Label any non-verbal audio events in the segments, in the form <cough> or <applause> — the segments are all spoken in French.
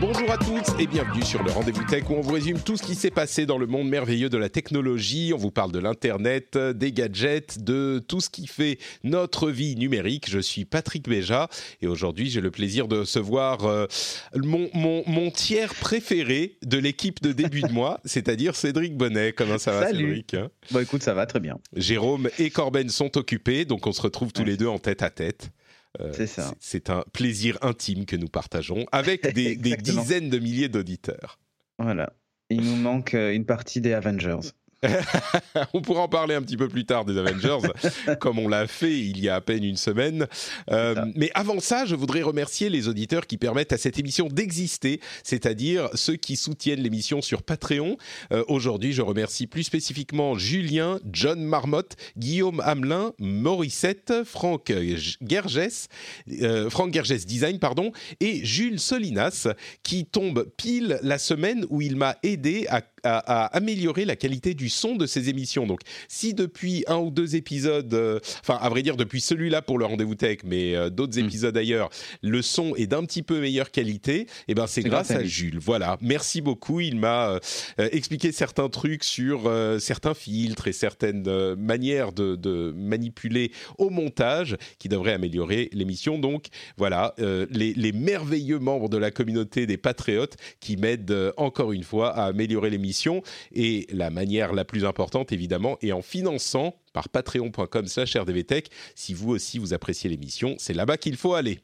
Bonjour à tous et bienvenue sur le Rendez-vous Tech où on vous résume tout ce qui s'est passé dans le monde merveilleux de la technologie. On vous parle de l'Internet, des gadgets, de tout ce qui fait notre vie numérique. Je suis Patrick Béja et aujourd'hui j'ai le plaisir de recevoir euh, mon, mon, mon tiers préféré de l'équipe de début de mois, <laughs> c'est-à-dire Cédric Bonnet. Comment ça va Salut. Cédric hein? Bon, écoute, ça va très bien. Jérôme et Corben sont occupés, donc on se retrouve tous les deux en tête à tête. Euh, C'est ça. C'est un plaisir intime que nous partageons avec <laughs> des, des dizaines de milliers d'auditeurs. Voilà. Il nous manque euh, une partie des Avengers. <laughs> on pourra en parler un petit peu plus tard des Avengers, <laughs> comme on l'a fait il y a à peine une semaine. Euh, mais avant ça, je voudrais remercier les auditeurs qui permettent à cette émission d'exister, c'est-à-dire ceux qui soutiennent l'émission sur Patreon. Euh, Aujourd'hui, je remercie plus spécifiquement Julien, John Marmotte, Guillaume Hamelin, Morissette, Franck Gerges, euh, Franck Gerges Design, pardon, et Jules Solinas, qui tombe pile la semaine où il m'a aidé à, à- à améliorer la qualité du son de ces émissions. Donc, si depuis un ou deux épisodes, euh, enfin, à vrai dire, depuis celui-là pour le rendez-vous tech, mais euh, d'autres Mm. épisodes ailleurs, le son est d'un petit peu meilleure qualité, et ben c'est grâce grâce à. Jules. Voilà, merci beaucoup. Il m'a euh, expliqué certains trucs sur certains filtres et certaines manières de, de manipuler au montage qui devraient améliorer l'émission. Donc voilà, les, les merveilleux membres de la communauté des patriotes qui m'aident encore une fois à améliorer l'émission et la manière la plus importante évidemment est en finançant par patreon.com slash rdvtech si vous aussi vous appréciez l'émission c'est là-bas qu'il faut aller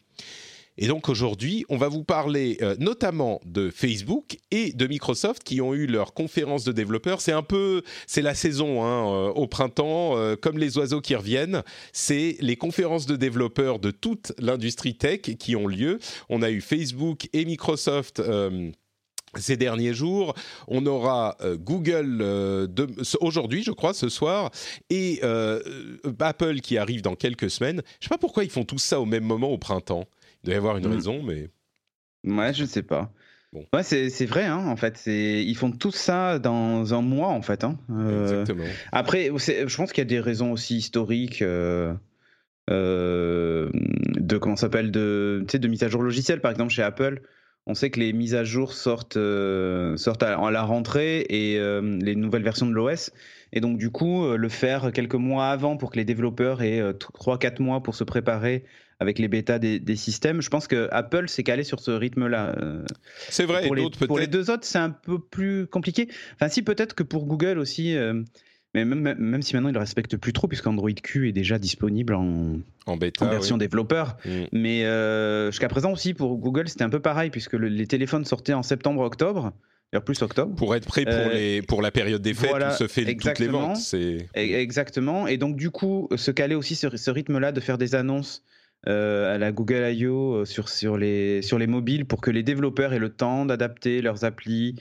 et donc aujourd'hui, on va vous parler euh, notamment de Facebook et de Microsoft qui ont eu leur conférence de développeurs. C'est un peu, c'est la saison hein, euh, au printemps, euh, comme les oiseaux qui reviennent. C'est les conférences de développeurs de toute l'industrie tech qui ont lieu. On a eu Facebook et Microsoft. Ces derniers jours, on aura euh, Google euh, aujourd'hui, je crois, ce soir, et euh, Apple qui arrive dans quelques semaines. Je sais pas pourquoi ils font tout ça au même moment au printemps. Il doit y avoir une Mm. raison, mais Ouais, je ne sais pas. Bon. Ouais, c'est vrai, hein, en fait. Ils font tout ça dans un mois, en fait. hein. Exactement. Après, je pense qu'il y a des raisons aussi historiques de comment s'appelle de mise à jour logicielle. Par exemple, chez Apple, on sait que les mises à jour sortent, euh, sortent à, à la rentrée et euh, les nouvelles versions de l'OS. Et donc, du coup, euh, le faire quelques mois avant pour que les développeurs aient 3-4 mois pour se préparer avec les bêtas des, des systèmes, je pense que Apple s'est calé sur ce rythme-là. C'est vrai, pour, et les, pour les deux autres, c'est un peu plus compliqué. Enfin, si, peut-être que pour Google aussi. euh, mais même, même si maintenant ils ne le respectent plus trop, puisqu'Android Q est déjà disponible en, En bêta, en version oui. développeur. Mm. Mais euh, jusqu'à présent aussi, pour Google, c'était un peu pareil, puisque le- les téléphones sortaient en septembre-octobre, d'ailleurs plus octobre. Pour être prêt pour, Euh, les, pour la période des fêtes voilà, où se fait toutes les ventes. E- Exactement. Et donc, du coup, se caler aussi sur ce rythme-là de faire des annonces euh, à la Google I.O. sur, sur, les, sur les mobiles pour que les développeurs aient le temps d'adapter leurs applis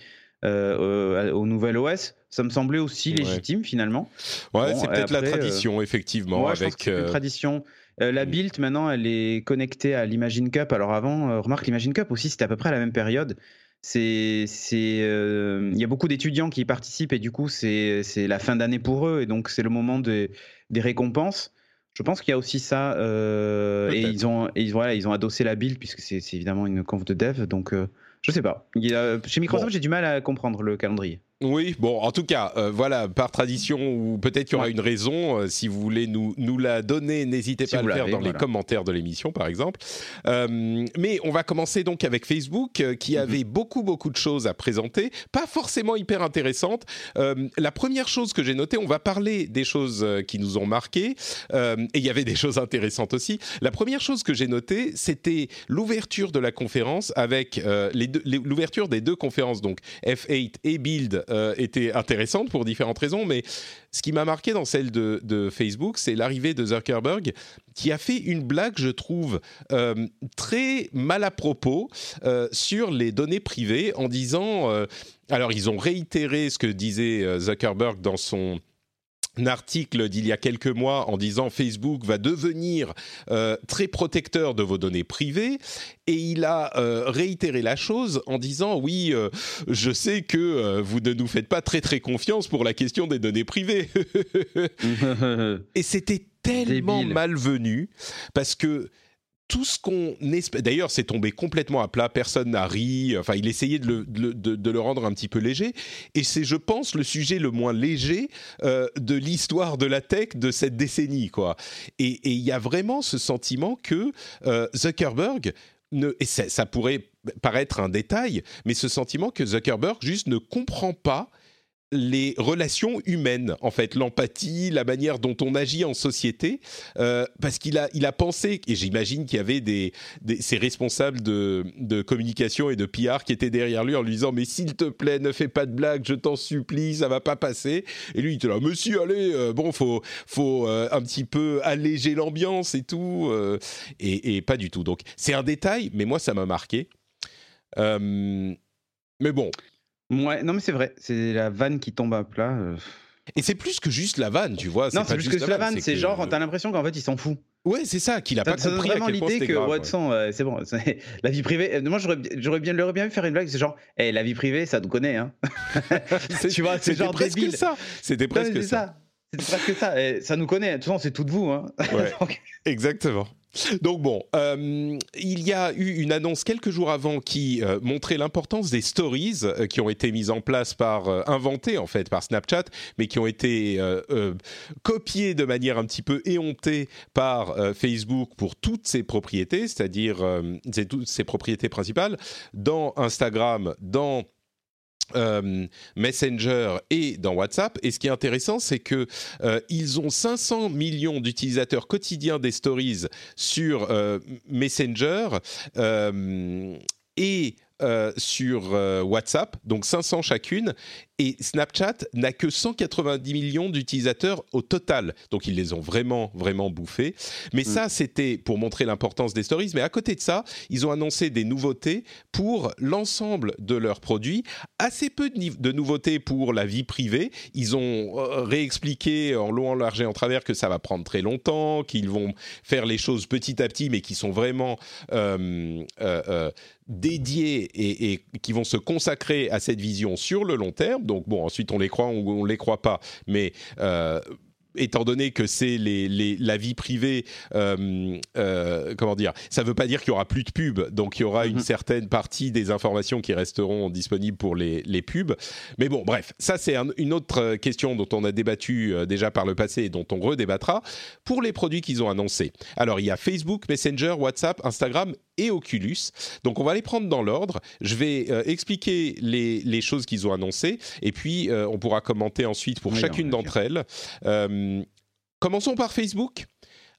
euh, au, au nouvel OS. Ça me semblait aussi Ouais. légitime finalement. ouais, Bon, c'est peut-être la euh, tradition, effectivement, je pense avec. que une euh, tradition. Euh, la mm. build, maintenant, elle est connectée à l'Imagine Cup. Alors avant, euh, remarque, l'Imagine Cup aussi, c'était à peu près à la même période. C'est, c'est, euh, il y a beaucoup d'étudiants qui y participent et du coup, c'est, c'est la fin d'année pour eux et donc c'est le moment des, des récompenses. Je pense qu'il y a aussi ça euh, et ils ont, et voilà, ils ont adossé la build puisque c'est, c'est évidemment une conf de dev. Donc, euh, je sais pas. Il y a- chez Microsoft, Bon. j'ai du mal à comprendre le calendrier. Oui, bon, en tout cas, euh, voilà, par tradition, ou peut-être qu'il y aura une raison, euh, si vous voulez nous, nous la donner, n'hésitez pas à le faire dans les commentaires de l'émission, par exemple. Euh, mais on va commencer donc avec Facebook, qui mhm. avait beaucoup, beaucoup de choses à présenter, pas forcément hyper intéressantes. la première chose que j'ai notée, on va parler des choses qui nous ont marqué, et il y avait des choses intéressantes aussi. La première chose que j'ai notée, c'était l'ouverture de la conférence avec l'ouverture des deux conférences, donc F8 et Build euh, était intéressante pour différentes raisons, mais ce qui m'a marqué dans celle de, Facebook, c'est l'arrivée de Zuckerberg, qui a fait une blague, je trouve, euh, très mal à propos euh, sur les données privées, en disant, alors ils ont réitéré ce que disait Zuckerberg dans son article d'il y a quelques mois en disant Facebook va devenir euh, très protecteur de vos données privées. Et il a euh, réitéré la chose en disant oui euh, je sais que vous ne nous faites pas très très confiance pour la question des données privées. <laughs> <laughs> Et c'était tellement malvenu parce que tout ce qu'on espère. D'ailleurs, c'est tombé complètement à plat. Personne n'a ri. Enfin, il essayait de le, de, le, rendre un petit peu léger. Et c'est, je pense, le sujet le moins léger euh, de l'histoire de la tech de cette décennie, quoi. Et il y a vraiment ce sentiment que euh, Zuckerberg ne, et ça, pourrait paraître un détail, mais ce sentiment que Zuckerberg juste ne comprend pas les relations humaines, en fait, l'empathie, la manière dont on agit en société, euh, parce qu'il a, il a pensé, et j'imagine qu'il y avait des, ces responsables de, de, communication et de PR qui étaient derrière lui en lui disant mais s'il te plaît ne fais pas de blagues, je t'en supplie, ça va pas passer. Et lui il était là monsieur allez, euh, bon faut faut euh, un petit peu alléger l'ambiance et tout, et, et, pas du tout. Donc c'est un détail, mais moi ça m'a marqué. mais bon, Ouais, non mais c'est vrai, c'est la vanne qui tombe à plat. Euh. Et c'est plus que juste la vanne, tu vois. Non, c'est plus que la vanne, c'est genre, t'as l'impression qu'en fait, il s'en fout. Ouais, c'est ça, qu'il a pas compris vraiment l'idée que Watson, c'est bon, <laughs> la vie privée. Euh, moi, j'aurais bien, l'aurais bien vu faire une blague, c'est genre, hey, la vie privée, ça nous connaît, hein. <laughs> <laughs> tu vois, c'est genre presque débile. ça. C'était presque ça. C'était presque ça. Ça nous connaît. De toute façon, c'est tout de vous, hein. Exactement. Donc bon, euh, il y a eu une annonce quelques jours avant qui euh, montrait l'importance des stories euh, qui ont été mises en place par, inventées en fait par Snapchat, mais qui ont été copiées de manière un petit peu éhontée par Facebook pour toutes ses propriétés, c'est-à-dire toutes ses propriétés principales, dans Instagram, dans euh, Messenger et dans WhatsApp. Et ce qui est intéressant, c'est que euh, ils ont 500 millions d'utilisateurs quotidiens des stories sur euh, Messenger et sur WhatsApp, donc 500 chacune, et Snapchat n'a que 190 millions d'utilisateurs au total. Donc ils les ont vraiment, vraiment bouffés. Mais mm. ça, c'était pour montrer l'importance des stories. Mais à côté de ça, ils ont annoncé des nouveautés pour l'ensemble de leurs produits. Assez peu de, nouveautés pour la vie privée. Ils ont euh, réexpliqué en long, en large et en travers que ça va prendre très longtemps, qu'ils vont faire les choses petit à petit, mais qui sont vraiment euh, euh, dédiés et, et, qui vont se consacrer à cette vision sur le long terme. Donc bon, ensuite on les croit ou on les croit pas, mais euh, étant donné que c'est les, la vie privée, euh, euh, comment dire, ça ne veut pas dire qu'il y aura plus de pubs, donc il y aura une mhm. certaine partie des informations qui resteront disponibles pour les, les pubs. Mais bon, bref, ça c'est une autre question dont on a débattu euh, déjà par le passé et dont on redébattra pour les produits qu'ils ont annoncés. Alors il y a Facebook, Messenger, WhatsApp, Instagram et Oculus. Donc on va les prendre dans l'ordre. Je vais expliquer les, les choses qu'ils ont annoncées et puis on pourra commenter ensuite pour chacune d'entre elles. Euh, commençons par Facebook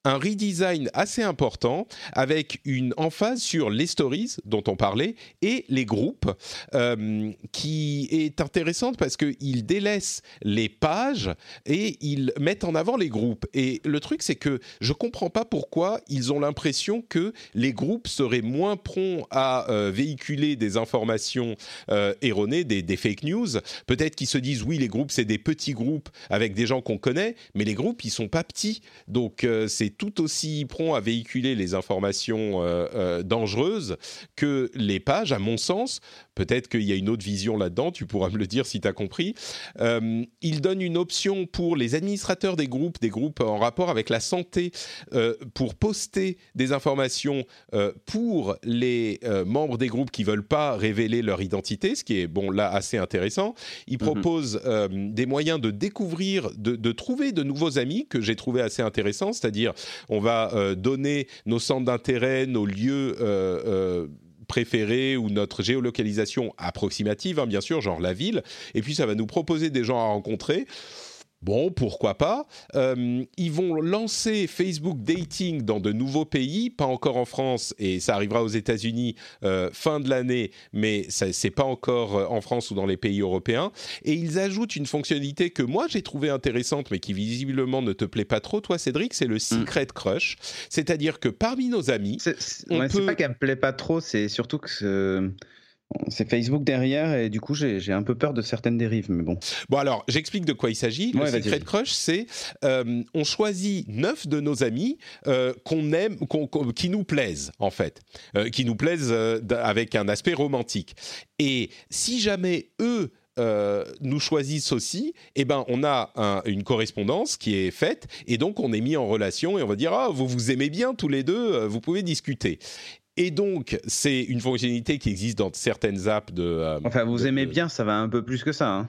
un redesign assez important avec une emphase sur les stories dont on parlait et les groupes euh, qui est intéressante parce qu'ils délaissent les pages et ils mettent en avant les groupes. Et le truc, c'est que je comprends pas pourquoi ils ont l'impression que les groupes seraient moins prompts à euh, véhiculer des informations euh, erronées, des, des, fake news. Peut-être qu'ils se disent oui, les groupes, c'est des petits groupes avec des gens qu'on connaît, mais les groupes, ils sont pas petits. Donc, c'est tout aussi prompt à véhiculer les informations dangereuses que les pages, à mon sens. Peut-être qu'il y a une autre vision là-dedans, tu pourras me le dire si tu as compris. il donne une option pour les administrateurs des groupes, des groupes en rapport avec la santé, pour poster des informations pour les membres des groupes qui veulent pas révéler leur identité, ce qui est bon là assez intéressant. Il mhm. propose euh, des moyens de découvrir, de, trouver de nouveaux amis que j'ai trouvé assez intéressants, c'est-à-dire on va euh, donner nos centres d'intérêt, nos lieux euh, préférés ou notre géolocalisation approximative, hein, bien sûr, genre la ville, et puis ça va nous proposer des gens à rencontrer. Bon, pourquoi pas. Euh, ils vont lancer Facebook Dating dans de nouveaux pays, pas encore en France, et ça arrivera aux États-Unis euh, fin de l'année, mais ça c'est pas encore euh, en France ou dans les pays européens. Et ils ajoutent une fonctionnalité que moi j'ai trouvé intéressante, mais qui visiblement ne te plaît pas trop, toi Cédric, c'est le Secret Crush. C'est-à-dire que parmi nos amis, c'est pas qu'elle me plaît pas trop, c'est surtout que c'est Facebook derrière et du coup j'ai un peu peur de certaines dérives, mais bon. Bon alors j'explique de quoi il s'agit. le Secret Crush, c'est euh, on choisit neuf de nos amis euh, qu'on aime, qui nous plaisent en fait, euh, qui nous plaisent avec un aspect romantique. Et si jamais eux nous choisissent aussi, eh ben on a une correspondance qui est faite et donc on est mis en relation et on va dire ah vous vous aimez bien tous les deux, vous pouvez discuter. Et donc, c'est une fonctionnalité qui existe dans certaines apps de. Euh, enfin, vous aimez bien, ça va un peu plus que ça. Hein.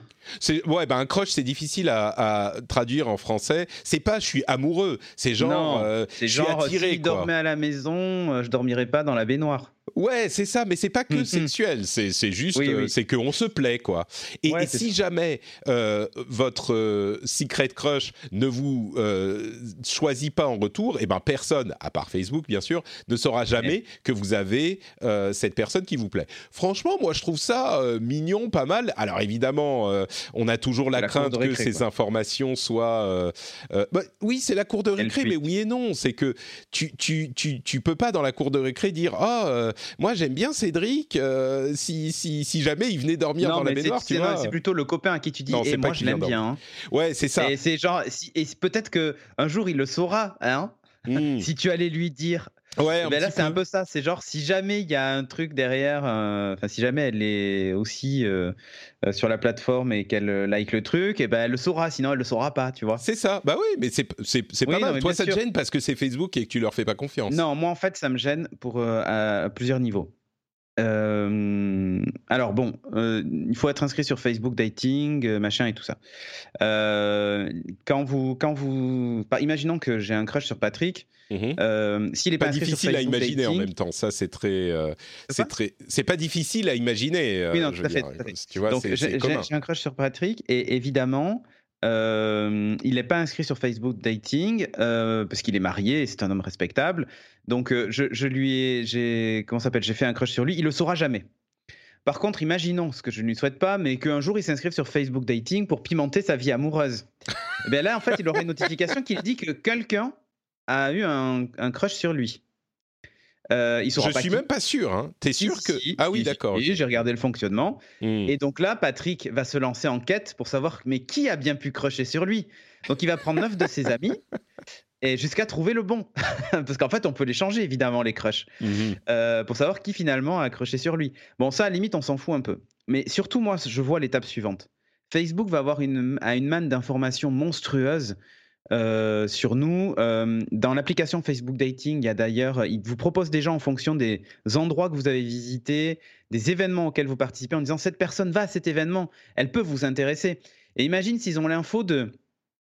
Ouais, ben un crush, c'est difficile à, traduire en français. C'est pas je suis amoureux, c'est genre. Euh, c'est genre attiré, si je dormais à la maison, euh, je dormirais pas dans la baignoire. Ouais, c'est ça, mais c'est pas que mm, mm. sexuel, c'est juste, euh, c'est qu'on se plaît, quoi. Et, si jamais euh, votre euh, secret crush ne vous choisit pas en retour, et eh ben personne, à part Facebook bien sûr, ne saura jamais que vous avez cette personne qui vous plaît. Franchement, moi je trouve ça mignon, pas mal. Alors évidemment, on a toujours la, crainte que ces informations soient. Bah, oui, c'est la cour de récré, mais oui et non. C'est que tu, tu, tu, tu peux pas dans la cour de récré dire ah moi j'aime bien Cédric. Euh, si, si, si, jamais il venait dormir dans la baignoire, tu vois. C'est plutôt le copain à qui tu dis. et eh, moi je l'aime bien. Hein. Ouais, c'est ça. Et c'est genre, et peut-être que un jour il le saura, hein. Hmm. <laughs> si tu allais lui dire, Ouais, mais là c'est un peu ça. C'est genre si jamais il y a un truc derrière, euh, enfin si jamais elle est aussi euh, sur la plateforme et qu'elle like le truc, et eh ben elle le saura. Sinon elle le saura pas, tu vois. C'est ça. Bah oui, mais c'est c'est pas mal. Toi ça te gêne parce que c'est Facebook et que tu leur fais pas confiance. Non, moi en fait ça me gêne pour à plusieurs niveaux. Euh, alors bon, euh, il faut être inscrit sur Facebook Dating, euh, machin et tout ça. quand vous, quand vous, imaginons que j'ai un crush sur Patrick. Mhm. S'il est pas, difficile à imaginer en même temps, ça c'est très, c'est très, c'est pas difficile à imaginer. oui, non, tout à, fait, Tu vois, j'ai un crush sur Patrick et évidemment, euh, il n'est pas inscrit sur Facebook Dating euh, parce qu'il est marié et c'est un homme respectable. Donc euh, je, lui ai, j'ai, comment s'appelle, j'ai fait un crush sur lui. Il le saura jamais. Par contre, imaginons, ce que je ne lui souhaite pas, mais qu'un jour il s'inscrive sur Facebook Dating pour pimenter sa vie amoureuse. et eh bien là, en fait, il aura une notification qui dit que quelqu'un a eu un crush sur lui. Euh, il Je suis même pas sûr. Hein. T'es sûr que ah oui d'accord. J'ai regardé le fonctionnement hmm. et donc là Patrick va se lancer en quête pour savoir mais qui a bien pu crocher sur lui? Donc il va prendre neuf de ses amis <laughs> et jusqu'à trouver le bon <laughs> parce qu'en fait on peut les changer évidemment les crushs mhm. euh, pour savoir qui finalement a croché sur lui. Bon ça à la limite on s'en fout un peu. Mais surtout moi je vois l'étape suivante. Facebook va avoir une, une manne d'informations monstrueuses euh, sur nous. Euh, dans l'application Facebook Dating, il y a d'ailleurs, il vous propose déjà en fonction des endroits que vous avez visités, des événements auxquels vous participez, en disant cette personne va à cet événement, elle peut vous intéresser. Et imagine s'ils ont l'info de,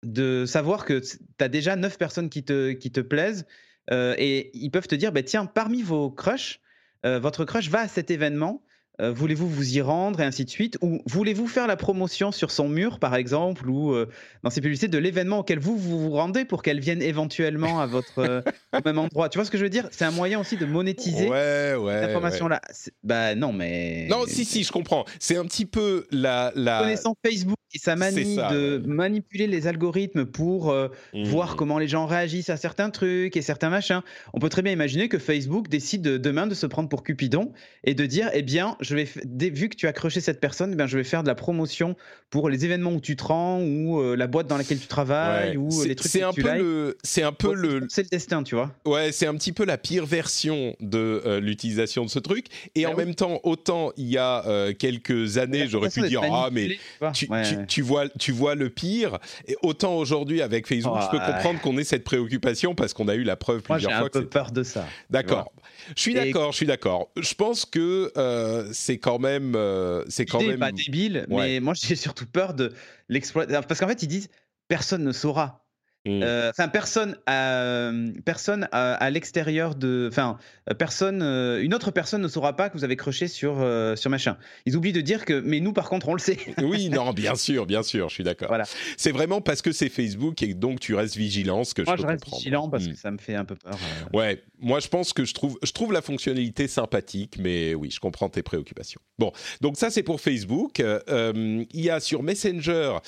de savoir que tu as déjà neuf personnes qui te, qui te plaisent, euh, et ils peuvent te dire, bah, tiens, parmi vos crushs, votre crush va à cet événement. Euh, voulez-vous vous y rendre et ainsi de suite? Ou voulez-vous faire la promotion sur son mur, par exemple, ou euh, dans ses publicités de l'événement auquel vous vous, rendez pour qu'elle vienne éventuellement à votre euh, <laughs> même endroit? Tu vois ce que je veux dire? C'est un moyen aussi de monétiser ouais, ouais, cette information-là. Bah non, mais... Non, si, si, je comprends. C'est un petit peu la... la... Connaissant Facebook et ça manie de manipuler les algorithmes pour euh, voir mmh. comment les gens réagissent à certains trucs et certains machins. On peut très bien imaginer que Facebook décide demain de se prendre pour Cupidon et de dire eh bien, je vais vu que tu as accroché cette personne, eh bien, je vais faire de la promotion pour les événements où tu te rends ou euh, la boîte dans laquelle tu travailles ou les trucs c'est un peu le c'est un peu le c'est le destin, tu vois. Ouais, c'est un petit peu la pire version de l'utilisation de ce truc. Et ben en même temps autant il y a quelques années, j'aurais pu dire ah mais tu, tu, vois, tu vois le pire. Et autant aujourd'hui avec Facebook, je peux comprendre qu'on ait cette préoccupation parce qu'on a eu la preuve plusieurs fois. J'ai un peu peur de ça. D'accord. Je suis d'accord, je suis d'accord. Je pense que euh, c'est quand même, euh, c'est quand même pas débile, mais moi <laughs> j'ai surtout peur de l'exploit parce qu'en fait ils disent personne ne saura. Mmh. Euh, enfin, personne, à, personne à, l'extérieur de, enfin, personne, euh, une autre personne ne saura pas que vous avez croché sur euh, sur machin. Ils oublient de dire que, mais nous, par contre, on le sait. <laughs> oui, non, bien sûr, bien sûr, je suis d'accord. Voilà. C'est vraiment parce que c'est Facebook et donc tu restes vigilant, ce que moi, je, je reste vigilant parce mmh. que ça me fait un peu peur. Ouais, moi, je pense que je trouve, je trouve la fonctionnalité sympathique, mais oui, je comprends tes préoccupations. Bon, donc ça, c'est pour Facebook. il y a sur Messenger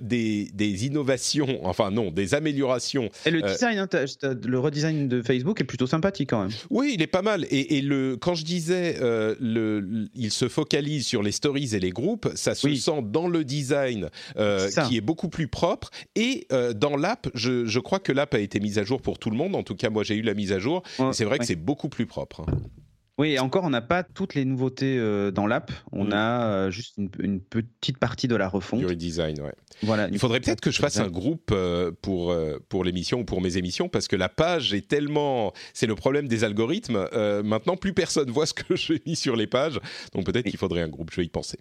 des des innovations, enfin non, des amélioration. Et le euh, design, hein, le redesign de Facebook est plutôt sympathique quand même. Oui, il est pas mal. Et, le, quand je disais, euh, le, il se focalise sur les stories et les groupes, ça se sent dans le design euh, qui est beaucoup plus propre. Et dans l'app, je, crois que l'app a été mise à jour pour tout le monde. En tout cas, moi, j'ai eu la mise à jour. C'est vrai que c'est beaucoup plus propre. Hein. Oui, et encore, on n'a pas toutes les nouveautés euh, dans l'app. On mm. a euh, juste une, petite partie de la refonte. Du redesign, ouais. Voilà. Il faudrait peut-être que je fasse un groupe euh, pour, pour l'émission ou pour mes émissions parce que la page est tellement. C'est le problème des algorithmes. maintenant, plus personne voit ce que <laughs> j'ai mis sur les pages. Donc peut-être qu'il faudrait un groupe. Je vais y penser.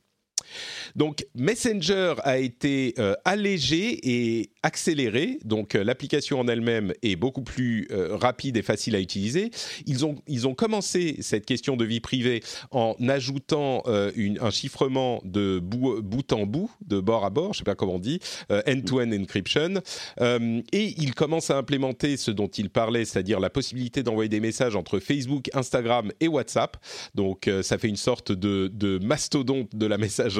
Donc Messenger a été euh, allégé et accéléré, donc euh, l'application en elle-même est beaucoup plus euh, rapide et facile à utiliser. Ils ont, ils ont commencé cette question de vie privée en ajoutant un chiffrement de bout, en bout, de bord à bord, je ne sais pas comment on dit, end-to-end encryption, et ils commencent à implémenter ce dont ils parlaient, c'est-à-dire la possibilité d'envoyer des messages entre Facebook, Instagram et WhatsApp. Donc ça fait une sorte de mastodonte de la messagerie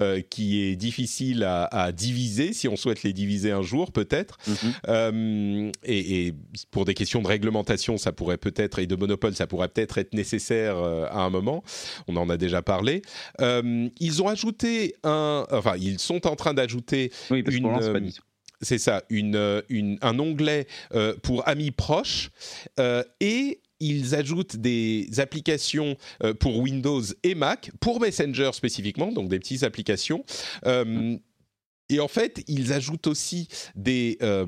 euh, qui est difficile à, diviser, si on souhaite les diviser un jour peut-être. Mhm. Euh, et, pour des questions de réglementation, ça pourrait peut-être, et de monopole, ça pourrait peut-être être nécessaire euh, à un moment. On en a déjà parlé. ils ont ajouté un, enfin, ils sont en train d'ajouter oui, parce une. C'est ça, une, une, un onglet pour amis proches et ils ajoutent des applications euh, pour Windows et Mac, pour Messenger spécifiquement, donc des petites applications. Euh, et en fait, ils ajoutent aussi des euh,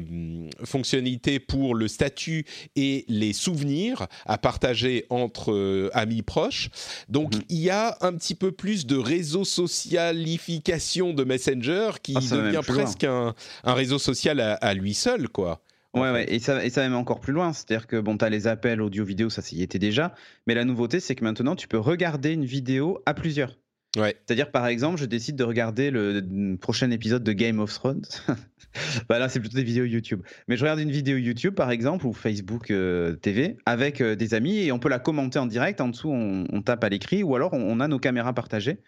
fonctionnalités pour le statut et les souvenirs à partager entre amis proches. Donc, mhm. il y a un petit peu plus de réseau socialification de Messenger qui ah, devient presque un, réseau social à, à, lui seul, quoi. Ouais, ouais, et ça, et ça même encore plus loin. C'est-à-dire que bon, tu as les appels audio-vidéo, ça, y était déjà. Mais la nouveauté, c'est que maintenant, tu peux regarder une vidéo à plusieurs. Ouais. C'est-à-dire, par exemple, je décide de regarder le prochain épisode de Game of Thrones. <laughs> bah là, c'est plutôt des vidéos YouTube. Mais je regarde une vidéo YouTube, par exemple, ou Facebook euh, TV, avec euh, des amis, et on peut la commenter en direct. En dessous, on, tape à l'écrit, ou alors on, a nos caméras partagées.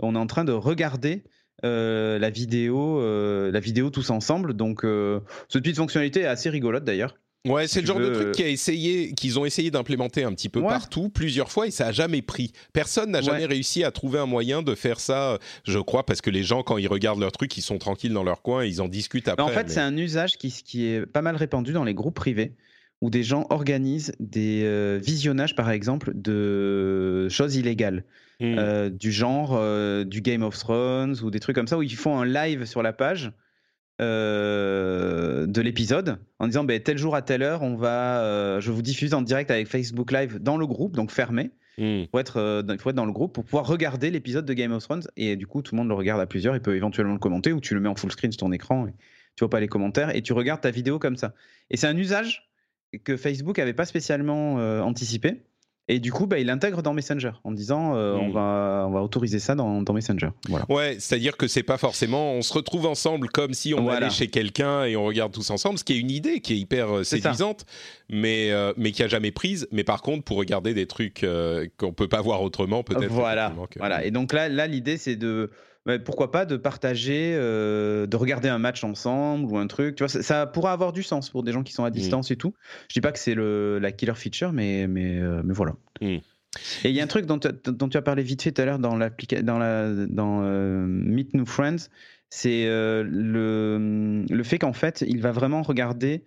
On est en train de regarder euh, la vidéo, euh, la vidéo tous ensemble. Donc, euh, cette petite fonctionnalité est assez rigolote d'ailleurs. Ouais, c'est le genre de truc qui a essayé, qu'ils ont essayé d'implémenter un petit peu partout, plusieurs fois, et ça a jamais pris. Personne n'a jamais réussi à trouver un moyen de faire ça, je crois, parce que les gens, quand ils regardent leur truc, ils sont tranquilles dans leur coin, et ils en discutent après. en fait, c'est un usage qui, qui est pas mal répandu dans les groupes privés où des gens organisent des visionnages, par exemple, de choses illégales. Hmm. Euh, du genre euh, du Game of Thrones ou des trucs comme ça où ils font un live sur la page euh, de l'épisode en disant ben, tel jour à telle heure on va je vous diffuse en direct avec Facebook Live dans le groupe donc fermé. Il faut être il faut être dans le groupe pour pouvoir regarder l'épisode de Game of Thrones et du coup tout le monde le regarde à plusieurs. Il peut éventuellement le commenter ou tu le mets en full screen sur ton écran et tu vois pas les commentaires et tu regardes ta vidéo comme ça. Et c'est un usage que Facebook avait pas spécialement anticipé et du coup, bah, il intègre dans Messenger en disant euh, on, va, on va autoriser ça dans, dans Messenger. Voilà. Ouais, c'est-à-dire que c'est pas forcément on se retrouve ensemble comme si on allait chez quelqu'un et on regarde tous ensemble, ce qui est une idée qui est hyper euh, séduisante, mais, euh, mais qui a jamais prise. Mais par contre, pour regarder des trucs qu'on peut pas voir autrement, peut-être. Voilà. voilà. Et donc là, là l'idée, c'est de pourquoi pas de partager, de regarder un match ensemble ou un truc. Tu vois, ça, pourra avoir du sens pour des gens qui sont à mmh. distance et tout. Je dis pas que c'est la killer feature, mais, mais, mais voilà. Mmh. Et il y a un truc dont, dont, tu as parlé vite fait tout à l'heure dans, dans, la, dans Meet New Friends, c'est le, le fait qu'en fait, il va vraiment regarder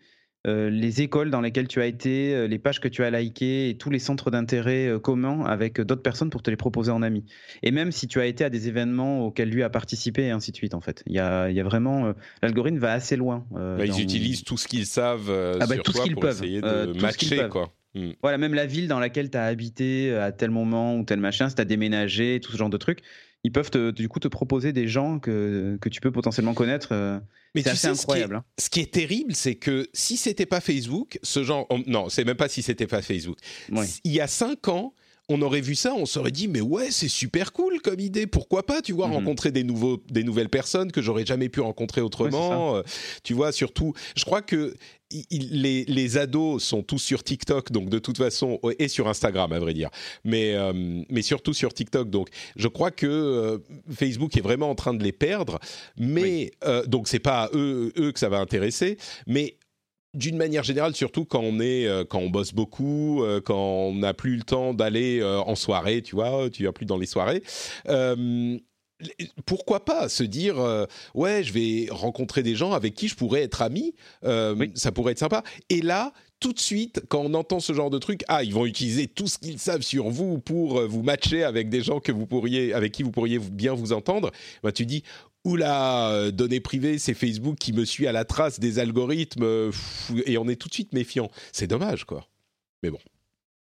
euh, les écoles dans lesquelles tu as été, euh, les pages que tu as likées et tous les centres d'intérêt euh, communs avec d'autres personnes pour te les proposer en ami. Et même si tu as été à des événements auxquels lui a participé et ainsi de suite, en fait. Il y a, y a vraiment. L'algorithme va assez loin. Bah, ils utilisent tout ce qu'ils savent ah bah, sur tout toi ce pour peuvent. essayer de matcher, quoi. Hmm. Voilà, même la ville dans laquelle tu as habité à tel moment ou tel machin, si tu as déménagé, tout ce genre de trucs, ils peuvent du coup te proposer des gens que, que tu peux potentiellement connaître. Euh, mais c'est assez incroyable. Hein. Ce qui, est, terrible, c'est que si c'était pas Facebook, ce genre, non, c'est même pas si c'était pas Facebook. Il y a cinq ans, on aurait vu ça, on s'aurait dit mais ouais c'est super cool comme idée, pourquoi pas tu vois mhm. rencontrer des nouveaux des nouvelles personnes que j'aurais jamais pu rencontrer autrement, euh, tu vois surtout je crois que les, les, ados sont tous sur TikTok, donc de toute façon, et sur Instagram à vrai dire, mais, euh, mais surtout sur TikTok. Donc je crois que euh, Facebook est vraiment en train de les perdre, mais donc c'est pas eux, eux que ça va intéresser, mais d'une manière générale, surtout quand on est, euh, quand on bosse beaucoup, euh, quand on n'a plus le temps d'aller euh, en soirée, tu vois, tu vas plus dans les soirées. pourquoi pas se dire ouais je vais rencontrer des gens avec qui je pourrais être ami ça pourrait être sympa et là tout de suite, quand on entend ce genre de truc, ah, ils vont utiliser tout ce qu'ils savent sur vous pour vous matcher avec des gens que vous pourriez, avec qui vous pourriez bien vous entendre. Bah, tu dis, oula, euh, données privées, c'est Facebook qui me suit à la trace des algorithmes, euh, et on est tout de suite méfiant. C'est dommage, quoi. Mais bon.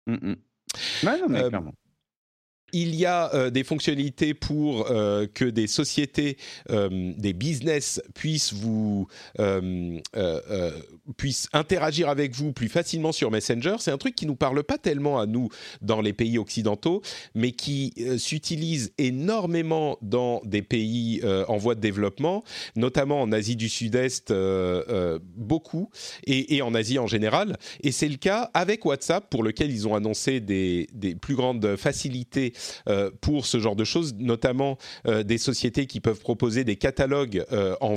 Mm, mm. non, mais euh, clairement il y a euh, des fonctionnalités pour euh, que des sociétés, euh, des business puissent vous puissent interagir avec vous plus facilement sur Messenger. C'est un truc qui nous parle pas tellement à nous dans les pays occidentaux, mais qui s'utilise énormément dans des pays en voie de développement, notamment en Asie du Sud-Est beaucoup et, en Asie en général. Et c'est le cas avec WhatsApp pour lequel ils ont annoncé des, plus grandes facilités pour ce genre de choses, notamment euh, des sociétés qui peuvent proposer des catalogues euh, en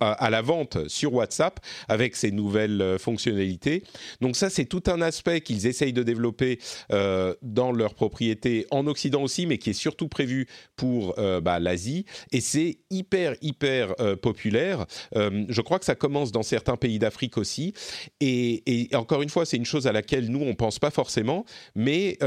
à, la vente sur WhatsApp avec ces nouvelles fonctionnalités. Donc ça, c'est tout un aspect qu'ils essayent de développer dans leur propriété en Occident aussi, mais qui est surtout prévu pour bah, l'Asie. Et c'est hyper, hyper populaire. je crois que ça commence dans certains pays d'Afrique aussi. Et, encore une fois, c'est une chose à laquelle nous, on pense pas forcément, mais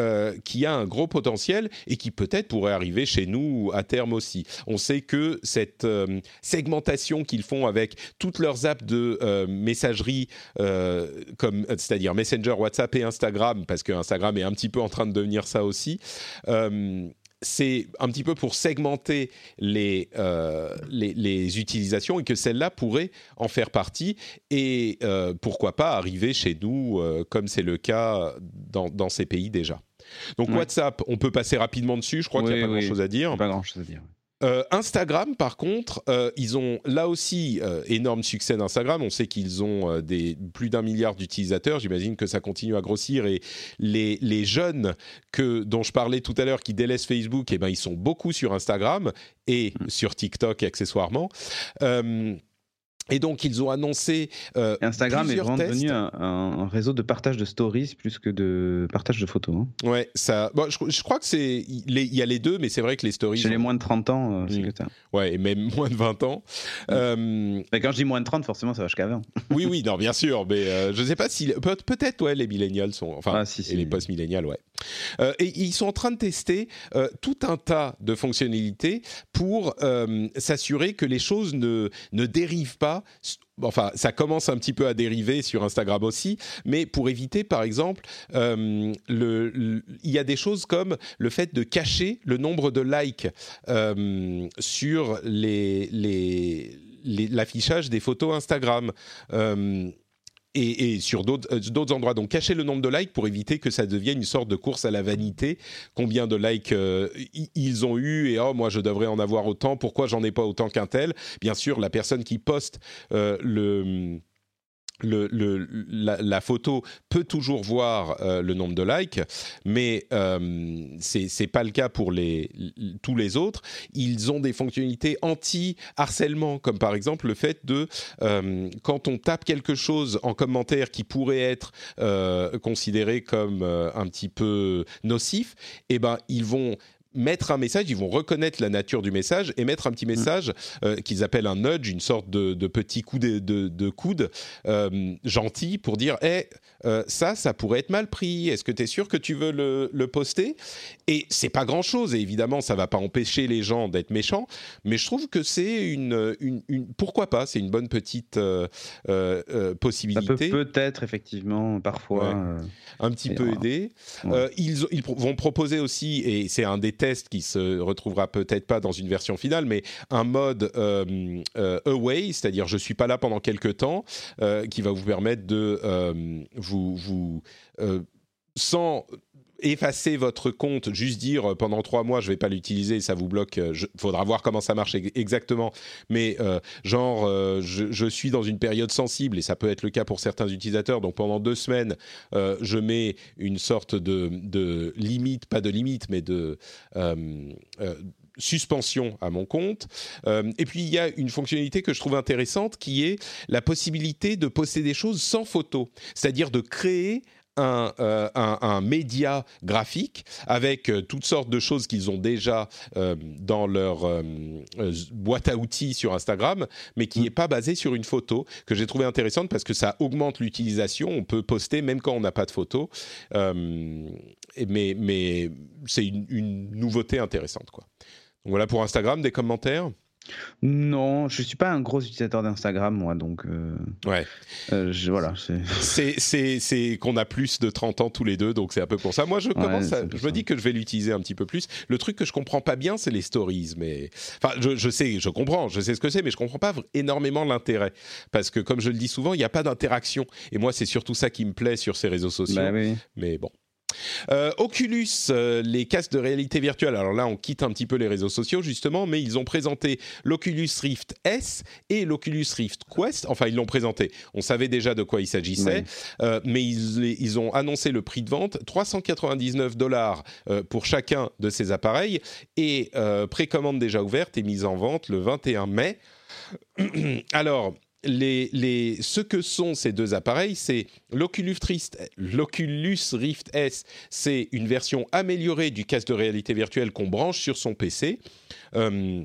qui a un gros potentiel et qui peut-être pourrait arriver chez nous à terme aussi. On sait que cette euh, segmentation qu'ils font avec toutes leurs apps de euh, messagerie, euh, comme c'est-à-dire Messenger, WhatsApp et Instagram, parce que Instagram est un petit peu en train de devenir ça aussi c'est un petit peu pour segmenter les, utilisations et que celle-là pourrait en faire partie et pourquoi pas arriver chez nous comme c'est le cas dans, ces pays déjà. Donc WhatsApp, on peut passer rapidement dessus. Je crois qu'il n'y a pas grand-chose à dire. Pas grand-chose à dire. Euh, Instagram, par contre, euh, ils ont là aussi euh, énorme succès d'Instagram. On sait qu'ils ont des, plus d'un milliard d'utilisateurs. J'imagine que ça continue à grossir. Et les, les, jeunes que, dont je parlais tout à l'heure qui délaissent Facebook, eh ben, ils sont beaucoup sur Instagram et mm. sur TikTok accessoirement. Et donc, ils ont annoncé. Euh, Instagram est vraiment devenu un, réseau de partage de stories plus que de partage de photos. Hein. Ouais, ça. Bon, je, crois que c'est. Il y a les deux, mais c'est vrai que les stories. Chez les moins de 30 ans, euh, c'est mm. ça. Ouais, et même <laughs> moins de 20 ans. Euh, mais quand je dis moins de 30, forcément, ça va jusqu'à 20. <laughs> oui, oui, non, bien sûr. Mais je ne sais pas si. Peut-être, ouais, les millennials sont. Enfin, ah, si, si. et les post-millennials, ouais. Et ils sont en train de tester tout un tas de fonctionnalités pour s'assurer que les choses ne, ne dérivent pas enfin, ça commence un petit peu à dériver sur Instagram aussi, mais pour éviter, par exemple, euh, le, il y a des choses comme le fait de cacher le nombre de likes euh, sur l'affichage des photos Instagram. Euh, et, sur euh, d'autres endroits. Donc cacher le nombre de likes pour éviter que ça devienne une sorte de course à la vanité. Combien de likes euh, ils ont eu et oh moi je devrais en avoir autant. Pourquoi j'en ai pas autant qu'un tel? Bien sûr, la personne qui poste euh, le la, photo peut toujours voir euh, le nombre de likes, mais euh, c'est c'est pas le cas pour tous les autres. Ils ont des fonctionnalités anti-harcèlement, comme par exemple le fait de euh, quand on tape quelque chose en commentaire qui pourrait être considéré comme un petit peu nocif, eh ben ils vont mettre un message, ils vont reconnaître la nature du message et mettre un petit mm. message euh, qu'ils appellent un nudge, une sorte de, petit coup de, de, coude euh, gentil pour dire hey, euh, ça, ça pourrait être mal pris. Est-ce que tu es sûr que tu veux le, le poster? Et c'est pas grand chose, et évidemment, ça va pas empêcher les gens d'être méchants, mais je trouve que c'est une, une, Pourquoi pas C'est une bonne petite possibilité. Ça peut peut-être, effectivement, parfois. un petit peu aider. ils, ils vont proposer aussi, et c'est un des test qui se retrouvera peut-être pas dans une version finale, mais un mode euh, euh, away, c'est-à-dire je suis pas là pendant quelques temps, euh, qui va vous permettre de vous, vous sans effacer votre compte, juste dire euh, pendant trois mois je vais pas l'utiliser, ça vous bloque. Il euh, faudra voir comment ça marche exactement. Mais euh, genre, je, suis dans une période sensible et ça peut être le cas pour certains utilisateurs. Donc pendant deux semaines, je mets une sorte de, de, limite, pas de limite, mais de suspension à mon compte. et puis il y a une fonctionnalité que je trouve intéressante qui est la possibilité de poster des choses sans photo, c'est-à-dire de créer euh, un, média graphique avec euh, toutes sortes de choses qu'ils ont déjà euh, dans leur boîte à outils sur Instagram, mais qui n'est mm. pas basé sur une photo, que j'ai trouvé intéressante parce que ça augmente l'utilisation. On peut poster même quand on n'a pas de photo. mais mais c'est une, une, nouveauté intéressante. Quoi. Donc voilà pour Instagram, des commentaires non, je suis pas un gros utilisateur d'Instagram, moi, donc. Euh, ouais. Euh, voilà. <laughs> C'est qu'on a plus de 30 ans tous les deux, donc c'est un peu pour ça. Moi, je commence je me dis que je vais l'utiliser un petit peu plus. Le truc que je comprends pas bien, c'est les stories, mais. Enfin, je, sais, je comprends, je sais ce que c'est, mais je comprends pas énormément l'intérêt. Parce que, comme je le dis souvent, il n'y a pas d'interaction. Et moi, c'est surtout ça qui me plaît sur ces réseaux sociaux. Bah mais bon. Euh, Oculus, euh, les casques de réalité virtuelle. Alors là, on quitte un petit peu les réseaux sociaux justement, mais ils ont présenté l'Oculus Rift S et l'Oculus Rift Quest. Enfin, ils l'ont présenté. On savait déjà de quoi il s'agissait, euh, mais ils, ont annoncé le prix de vente 399 dollars pour chacun de ces appareils et précommande déjà ouverte et mise en vente le 21 mai. <clears throat> Alors ce que sont ces deux appareils, c'est l'Oculus Rift, S, c'est une version améliorée du casque de réalité virtuelle qu'on branche sur son PC. Euh,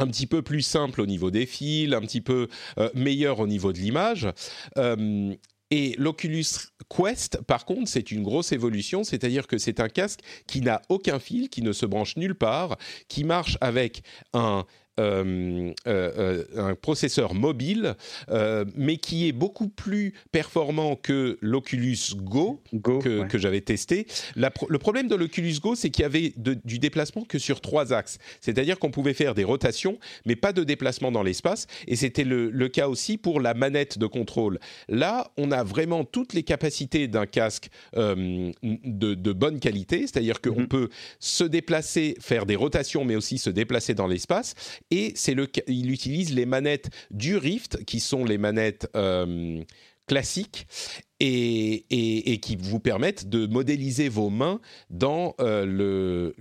un petit peu plus simple au niveau des fils, un petit peu euh, meilleur au niveau de l'image. Euh, et l'Oculus Quest, par contre, c'est une grosse évolution, c'est-à-dire que c'est un casque qui n'a aucun fil, qui ne se branche nulle part, qui marche avec un un processeur mobile, euh, mais qui est beaucoup plus performant que l'Oculus Go, que, j'avais testé. le problème de l'Oculus Go, c'est qu'il y avait du déplacement que sur trois axes. C'est-à-dire qu'on pouvait faire des rotations, mais pas de déplacement dans l'espace. Et c'était le, cas aussi pour la manette de contrôle. Là, on a vraiment toutes les capacités d'un casque de, bonne qualité, c'est-à-dire qu'on mm-hmm. peut se déplacer, faire des rotations, mais aussi se déplacer dans l'espace et c'est le, il utilise les manettes du Rift, qui sont les manettes euh, classiques, et, qui vous permettent de modéliser vos mains dans euh,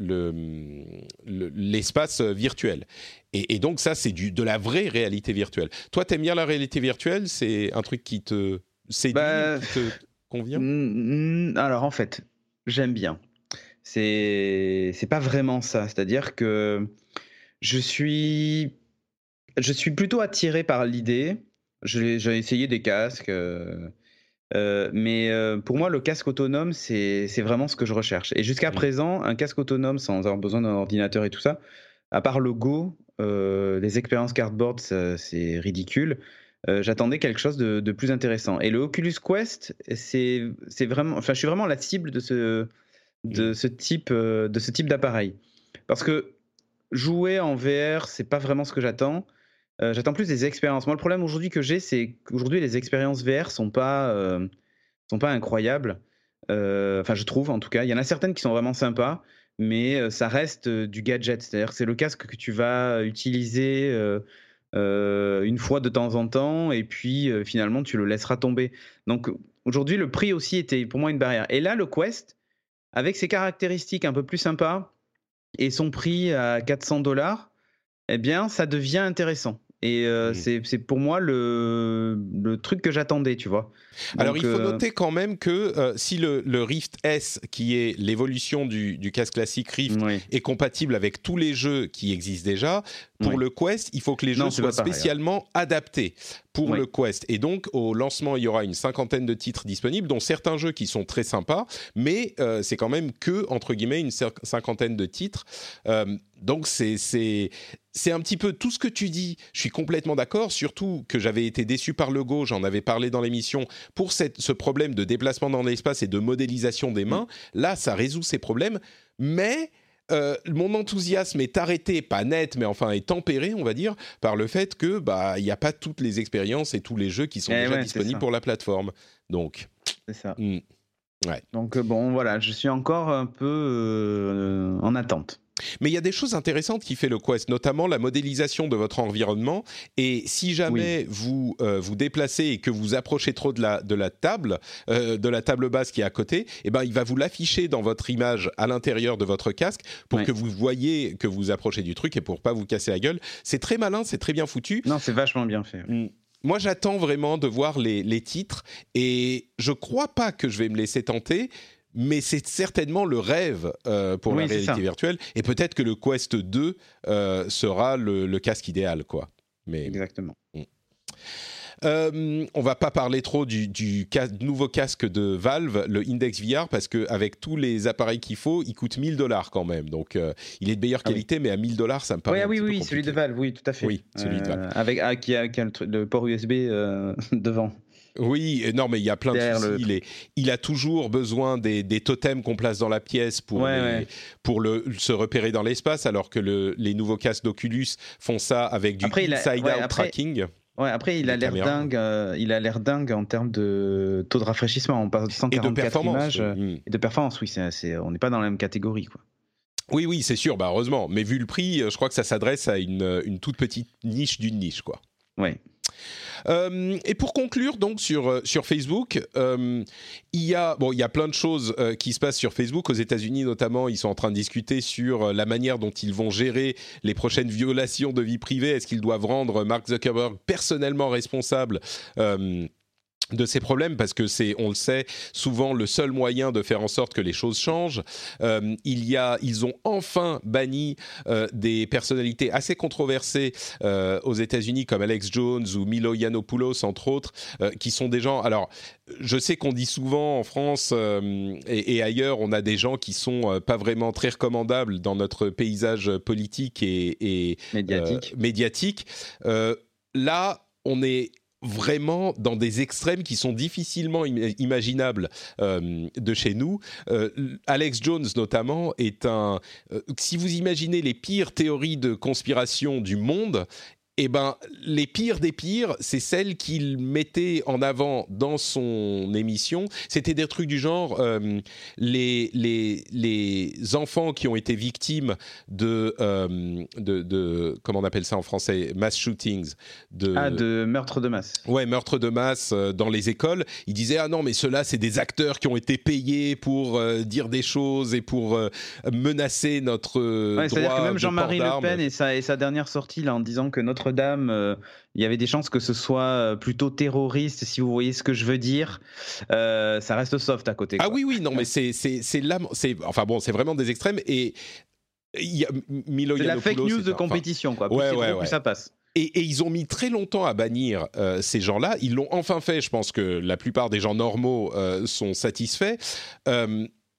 l'espace virtuel. Et, donc ça, c'est de la vraie réalité virtuelle. Toi, t'aimes bien la réalité virtuelle? C'est un truc qui te séduit, bah, te convient? Alors en fait, j'aime bien. C'est c'est pas vraiment ça. C'est-à-dire que je suis, je suis plutôt attiré par l'idée. J'ai essayé des casques, euh, euh, mais euh, pour moi, le casque autonome, c'est vraiment ce que je recherche. Et jusqu'à présent, un casque autonome sans avoir besoin d'un ordinateur et tout ça, à part le Go, les expériences cardboard, c'est ridicule. J'attendais quelque chose de, de, plus intéressant. Et le Oculus Quest, c'est vraiment, enfin, je suis vraiment la cible de ce, de mmh. ce type, de ce type d'appareil, parce que jouer en VR, c'est pas vraiment ce que j'attends. Euh, j'attends plus des expériences. Moi, le problème aujourd'hui que j'ai, c'est qu'aujourd'hui, les expériences VR sont pas, euh, sont pas incroyables. Euh, enfin, je trouve en tout cas. Il y en a certaines qui sont vraiment sympas, mais ça reste du gadget. C'est-à-dire c'est le casque que tu vas utiliser une fois de temps en temps, et puis finalement tu le laisseras tomber. Donc aujourd'hui, le prix aussi était pour moi une barrière. Et là, le Quest, avec ses caractéristiques un peu plus sympas et son prix à 400 dollars, eh bien, ça devient intéressant. Et euh, mmh. c'est pour moi le, le truc que j'attendais, tu vois. Alors il faut euh, noter quand même que euh, si le, le, Rift S, qui est l'évolution du, du, casque classique Rift, est compatible avec tous les jeux qui existent déjà, pour le Quest, il faut que les jeux soient spécialement adaptés pour le Quest. Et donc, au lancement, il y aura une cinquantaine de titres disponibles, dont certains jeux qui sont très sympas, mais c'est quand même que, entre guillemets, une cinquantaine de titres. Donc, c'est c'est un petit peu tout ce que tu dis. Je suis complètement d'accord, surtout que j'avais été déçu par le Go, j'en avais parlé dans l'émission, pour cette, ce problème de déplacement dans l'espace et de modélisation des mains. Là, ça résout ces problèmes, mais euh, mon enthousiasme est arrêté, pas net, mais enfin est tempéré, on va dire, par le fait que bah il n'y a pas toutes les expériences et tous les jeux qui sont eh déjà disponibles pour la plateforme. Donc. C'est ça. Ouais. Donc euh, bon, voilà, je suis encore un peu euh, en attente. Mais il y a des choses intéressantes qui fait le Quest, notamment la modélisation de votre environnement. Et si jamais vous euh, vous déplacez et que vous approchez trop de la, de la table, euh, de la table basse qui est à côté, eh ben, il va vous l'afficher dans votre image à l'intérieur de votre casque pour que vous voyez que vous approchez du truc et pour pas vous casser la gueule. C'est très malin, c'est très bien foutu. Non, c'est vachement bien fait. Mm. Moi, j'attends vraiment de voir les, les titres et je crois pas que je vais me laisser tenter mais c'est certainement le rêve euh, pour la réalité virtuelle. Et peut-être que le Quest 2 euh, sera le, casque idéal, quoi. Mais, Exactement. On Euh, on va pas parler trop du, nouveau casque de Valve, le Index VR, parce qu'avec tous les appareils qu'il faut, il coûte 1000 dollars quand même. Donc, euh, il est de meilleure ah qualité, mais à 1000 dollars, ça me paraît. oui, oui, celui de Valve, oui, tout à fait. Oui, celui de Valve. Avec ah, qui a, le, port USB <laughs> devant. Oui, non, mais il y a plein de soucis. Il, a toujours besoin des, totems qu'on place dans la pièce pour, pour le, se repérer dans l'espace, alors que les nouveaux casques d'Oculus font ça avec du inside-out tracking. Ouais, après il a l'air dingue, euh, il a l'air dingue en termes de taux de rafraîchissement. On parle de 144 images mm. et de performance. Oui, c'est, on n'est pas dans la même catégorie, quoi. Oui, oui, c'est sûr, bah heureusement. Mais vu le prix, je crois que ça s'adresse à une, une toute petite niche d'une niche, quoi. Ouais. Euh, et pour conclure donc sur euh, sur Facebook, euh, il y a bon il y a plein de choses qui se passent sur Facebook aux États-Unis notamment. Ils sont en train de discuter sur la manière dont ils vont gérer les prochaines violations de vie privée. Est-ce qu'ils doivent rendre Mark Zuckerberg personnellement responsable de ces problèmes parce que c'est, on le sait, souvent le seul moyen de faire en sorte que les choses changent. Euh, il y a, ils ont enfin banni euh, des personnalités assez controversées euh, aux États-Unis comme Alex Jones ou Milo Yiannopoulos entre autres, qui sont des gens. Alors, je sais qu'on dit souvent en France et, ailleurs, on a des gens qui sont pas vraiment très recommandables dans notre paysage politique et, et médiatique. médiatique. là, on est vraiment dans des extrêmes qui sont difficilement imaginables euh, de chez nous. Euh, Alex Jones notamment est un... Euh, si vous imaginez les pires théories de conspiration du monde, eh ben, les pires des pires, c'est celles qu'il mettait en avant dans son émission. C'était des trucs du genre euh, les, les, les enfants qui ont été victimes de, euh, de, de, comment on appelle ça en français, mass shootings, de ah de meurtres de masse. Ouais, meurtres de masse euh, dans les écoles. Il disait ah non mais ceux-là c'est des acteurs qui ont été payés pour dire des choses et pour menacer notre ouais, droit. C'est-à-dire que même Jean-Marie Le Pen et sa, et sa dernière sortie là en disant que notre dame euh, il y avait des chances que ce soit euh, plutôt terroriste, si vous voyez ce que je veux dire. Euh, ça reste soft à côté. Ah oui, oui, non, mais c'est là, enfin bon, c'est vraiment des extrêmes et il y a Milo la fake news de compétition, quoi. Plus, ouais, ça passe. Et, ils ont mis très longtemps à bannir ces gens-là. Ils l'ont enfin fait. Je pense que la plupart des gens normaux sont satisfaits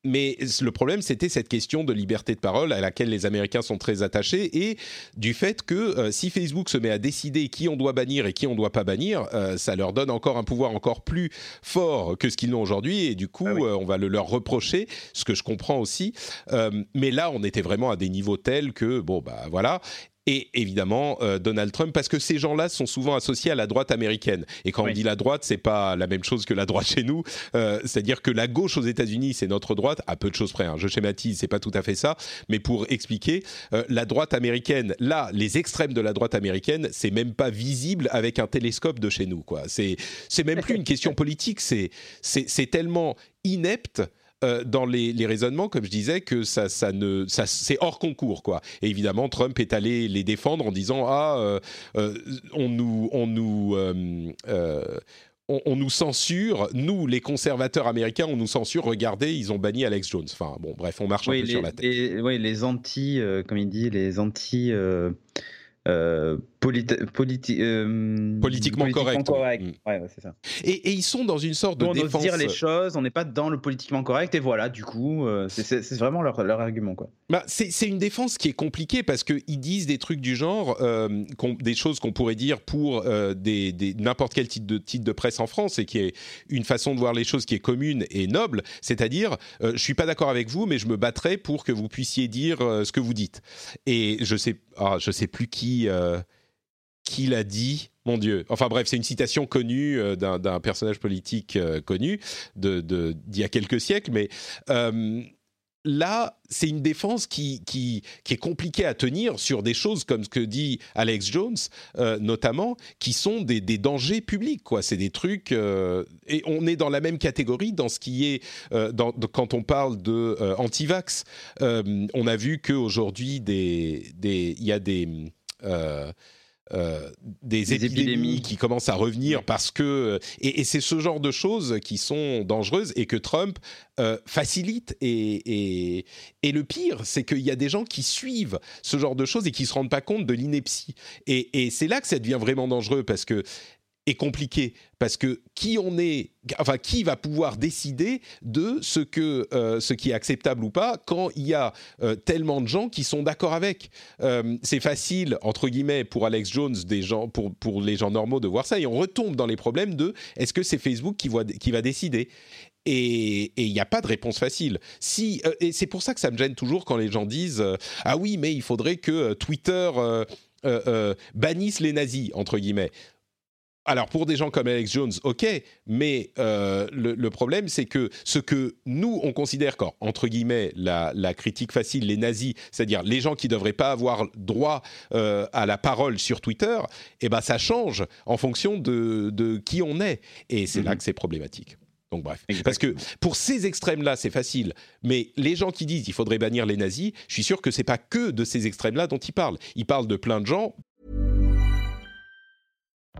mais le problème, c'était cette question de liberté de parole à laquelle les Américains sont très attachés et du fait que euh, si Facebook se met à décider qui on doit bannir et qui on ne doit pas bannir, euh, ça leur donne encore un pouvoir encore plus fort que ce qu'ils n'ont aujourd'hui et du coup, ah euh, on va le leur reprocher, ce que je comprends aussi. mais là, on était vraiment à des niveaux tels que, bon, bah voilà. Et évidemment Donald Trump, parce que ces gens-là sont souvent associés à la droite américaine. Et quand on dit la droite, c'est pas la même chose que la droite chez nous. C'est-à-dire que la gauche aux États-Unis, c'est notre droite, à peu de choses près. Hein. Je schématise, c'est pas tout à fait ça, mais pour expliquer, la droite américaine, là, les extrêmes de la droite américaine, c'est même pas visible avec un télescope de chez nous. Quoi. C'est, c'est même plus une question politique, c'est, c'est, tellement inepte. Euh, dans les, raisonnements, comme je disais, que ça, ça ne, ça, c'est hors concours, quoi. Et évidemment, Trump est allé les défendre en disant ah, euh, euh, on nous, on nous, on, nous censure, nous, les conservateurs américains, on nous censure. Regardez, ils ont banni Alex Jones. Enfin, bon, bref, on marche un peu sur la tête. oui, les anti, comme il dit, les anti. Euh, euh, politiquement, correct. Mm. Ouais, c'est ça. Et, ils sont dans une sorte de on défense. dire les choses, on n'est pas dans le politiquement correct, et voilà, du coup, euh, c'est vraiment leur, leur, argument. quoi. Bah, c'est une défense qui est compliquée parce qu'ils disent des trucs du genre, des choses qu'on pourrait dire pour des, des n'importe quel titre de, titre de presse en France, et qui est une façon de voir les choses qui est commune et noble, c'est-à-dire, je suis pas d'accord avec vous, mais je me battrai pour que vous puissiez dire ce que vous dites. Et je sais, ah, je sais plus qui euh, qui, l'a dit. Mon Dieu. Enfin bref, c'est une citation connue euh, d'un personnage politique euh, connu d'il y a quelques siècles, mais là, c'est une défense qui, est compliquée à tenir sur des choses comme ce que dit Alex Jones, notamment, qui sont des, dangers publics. C'est des trucs... et on est dans la même catégorie dans ce qui est... Quand on parle de anti-vax, on a vu qu'aujourd'hui, il y a des euh, euh, des, épidémies, qui commencent à revenir parce que et, c'est ce genre de choses qui sont dangereuses et que Trump euh, facilite et, et, le pire c'est qu'il y a des gens qui suivent ce genre de choses et qui se rendent pas compte de l'ineptie. Et, et c'est là que ça devient vraiment dangereux parce que est compliqué parce que qui on est, enfin qui va pouvoir décider de ce que euh, ce qui est acceptable ou pas quand il y a euh, tellement de gens qui sont d'accord avec. Euh, c'est facile entre guillemets pour Alex Jones, des gens pour pour les gens normaux de voir ça et on retombe dans les problèmes de est-ce que c'est Facebook qui, voit, qui va décider et il n'y a pas de réponse facile. Si, et c'est pour ça que ça me gêne toujours quand les gens disent Ah oui, mais il faudrait que Twitter bannisse les nazis, entre guillemets alors pour des gens comme Alex Jones, ok, mais euh, le, problème c'est que ce que nous on considère comme entre guillemets la, critique facile, les nazis, c'est-à-dire les gens qui devraient pas avoir droit euh, à la parole sur Twitter, eh ben ça change en fonction de, qui on est, et c'est là mhm. que c'est problématique. Donc bref, parce que pour ces extrêmes-là, c'est facile, mais les gens qui disent qu'il faudrait bannir les nazis, je suis sûr que c'est pas que de ces extrêmes-là dont ils parlent. Ils parlent de plein de gens,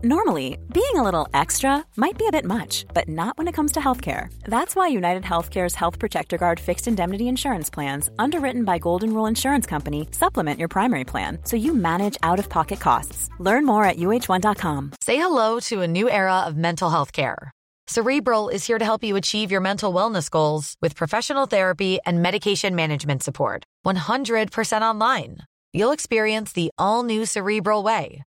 Normally, being a little extra might be a bit much, but not when it comes to healthcare. That's why United Healthcare's Health Protector Guard fixed indemnity insurance plans, underwritten by Golden Rule Insurance Company, supplement your primary plan so you manage out of pocket costs. Learn more at uh1.com. Say hello to a new era of mental health care. Cerebral is here to help you achieve your mental wellness goals with professional therapy and medication management support. 100% online. You'll experience the all new Cerebral Way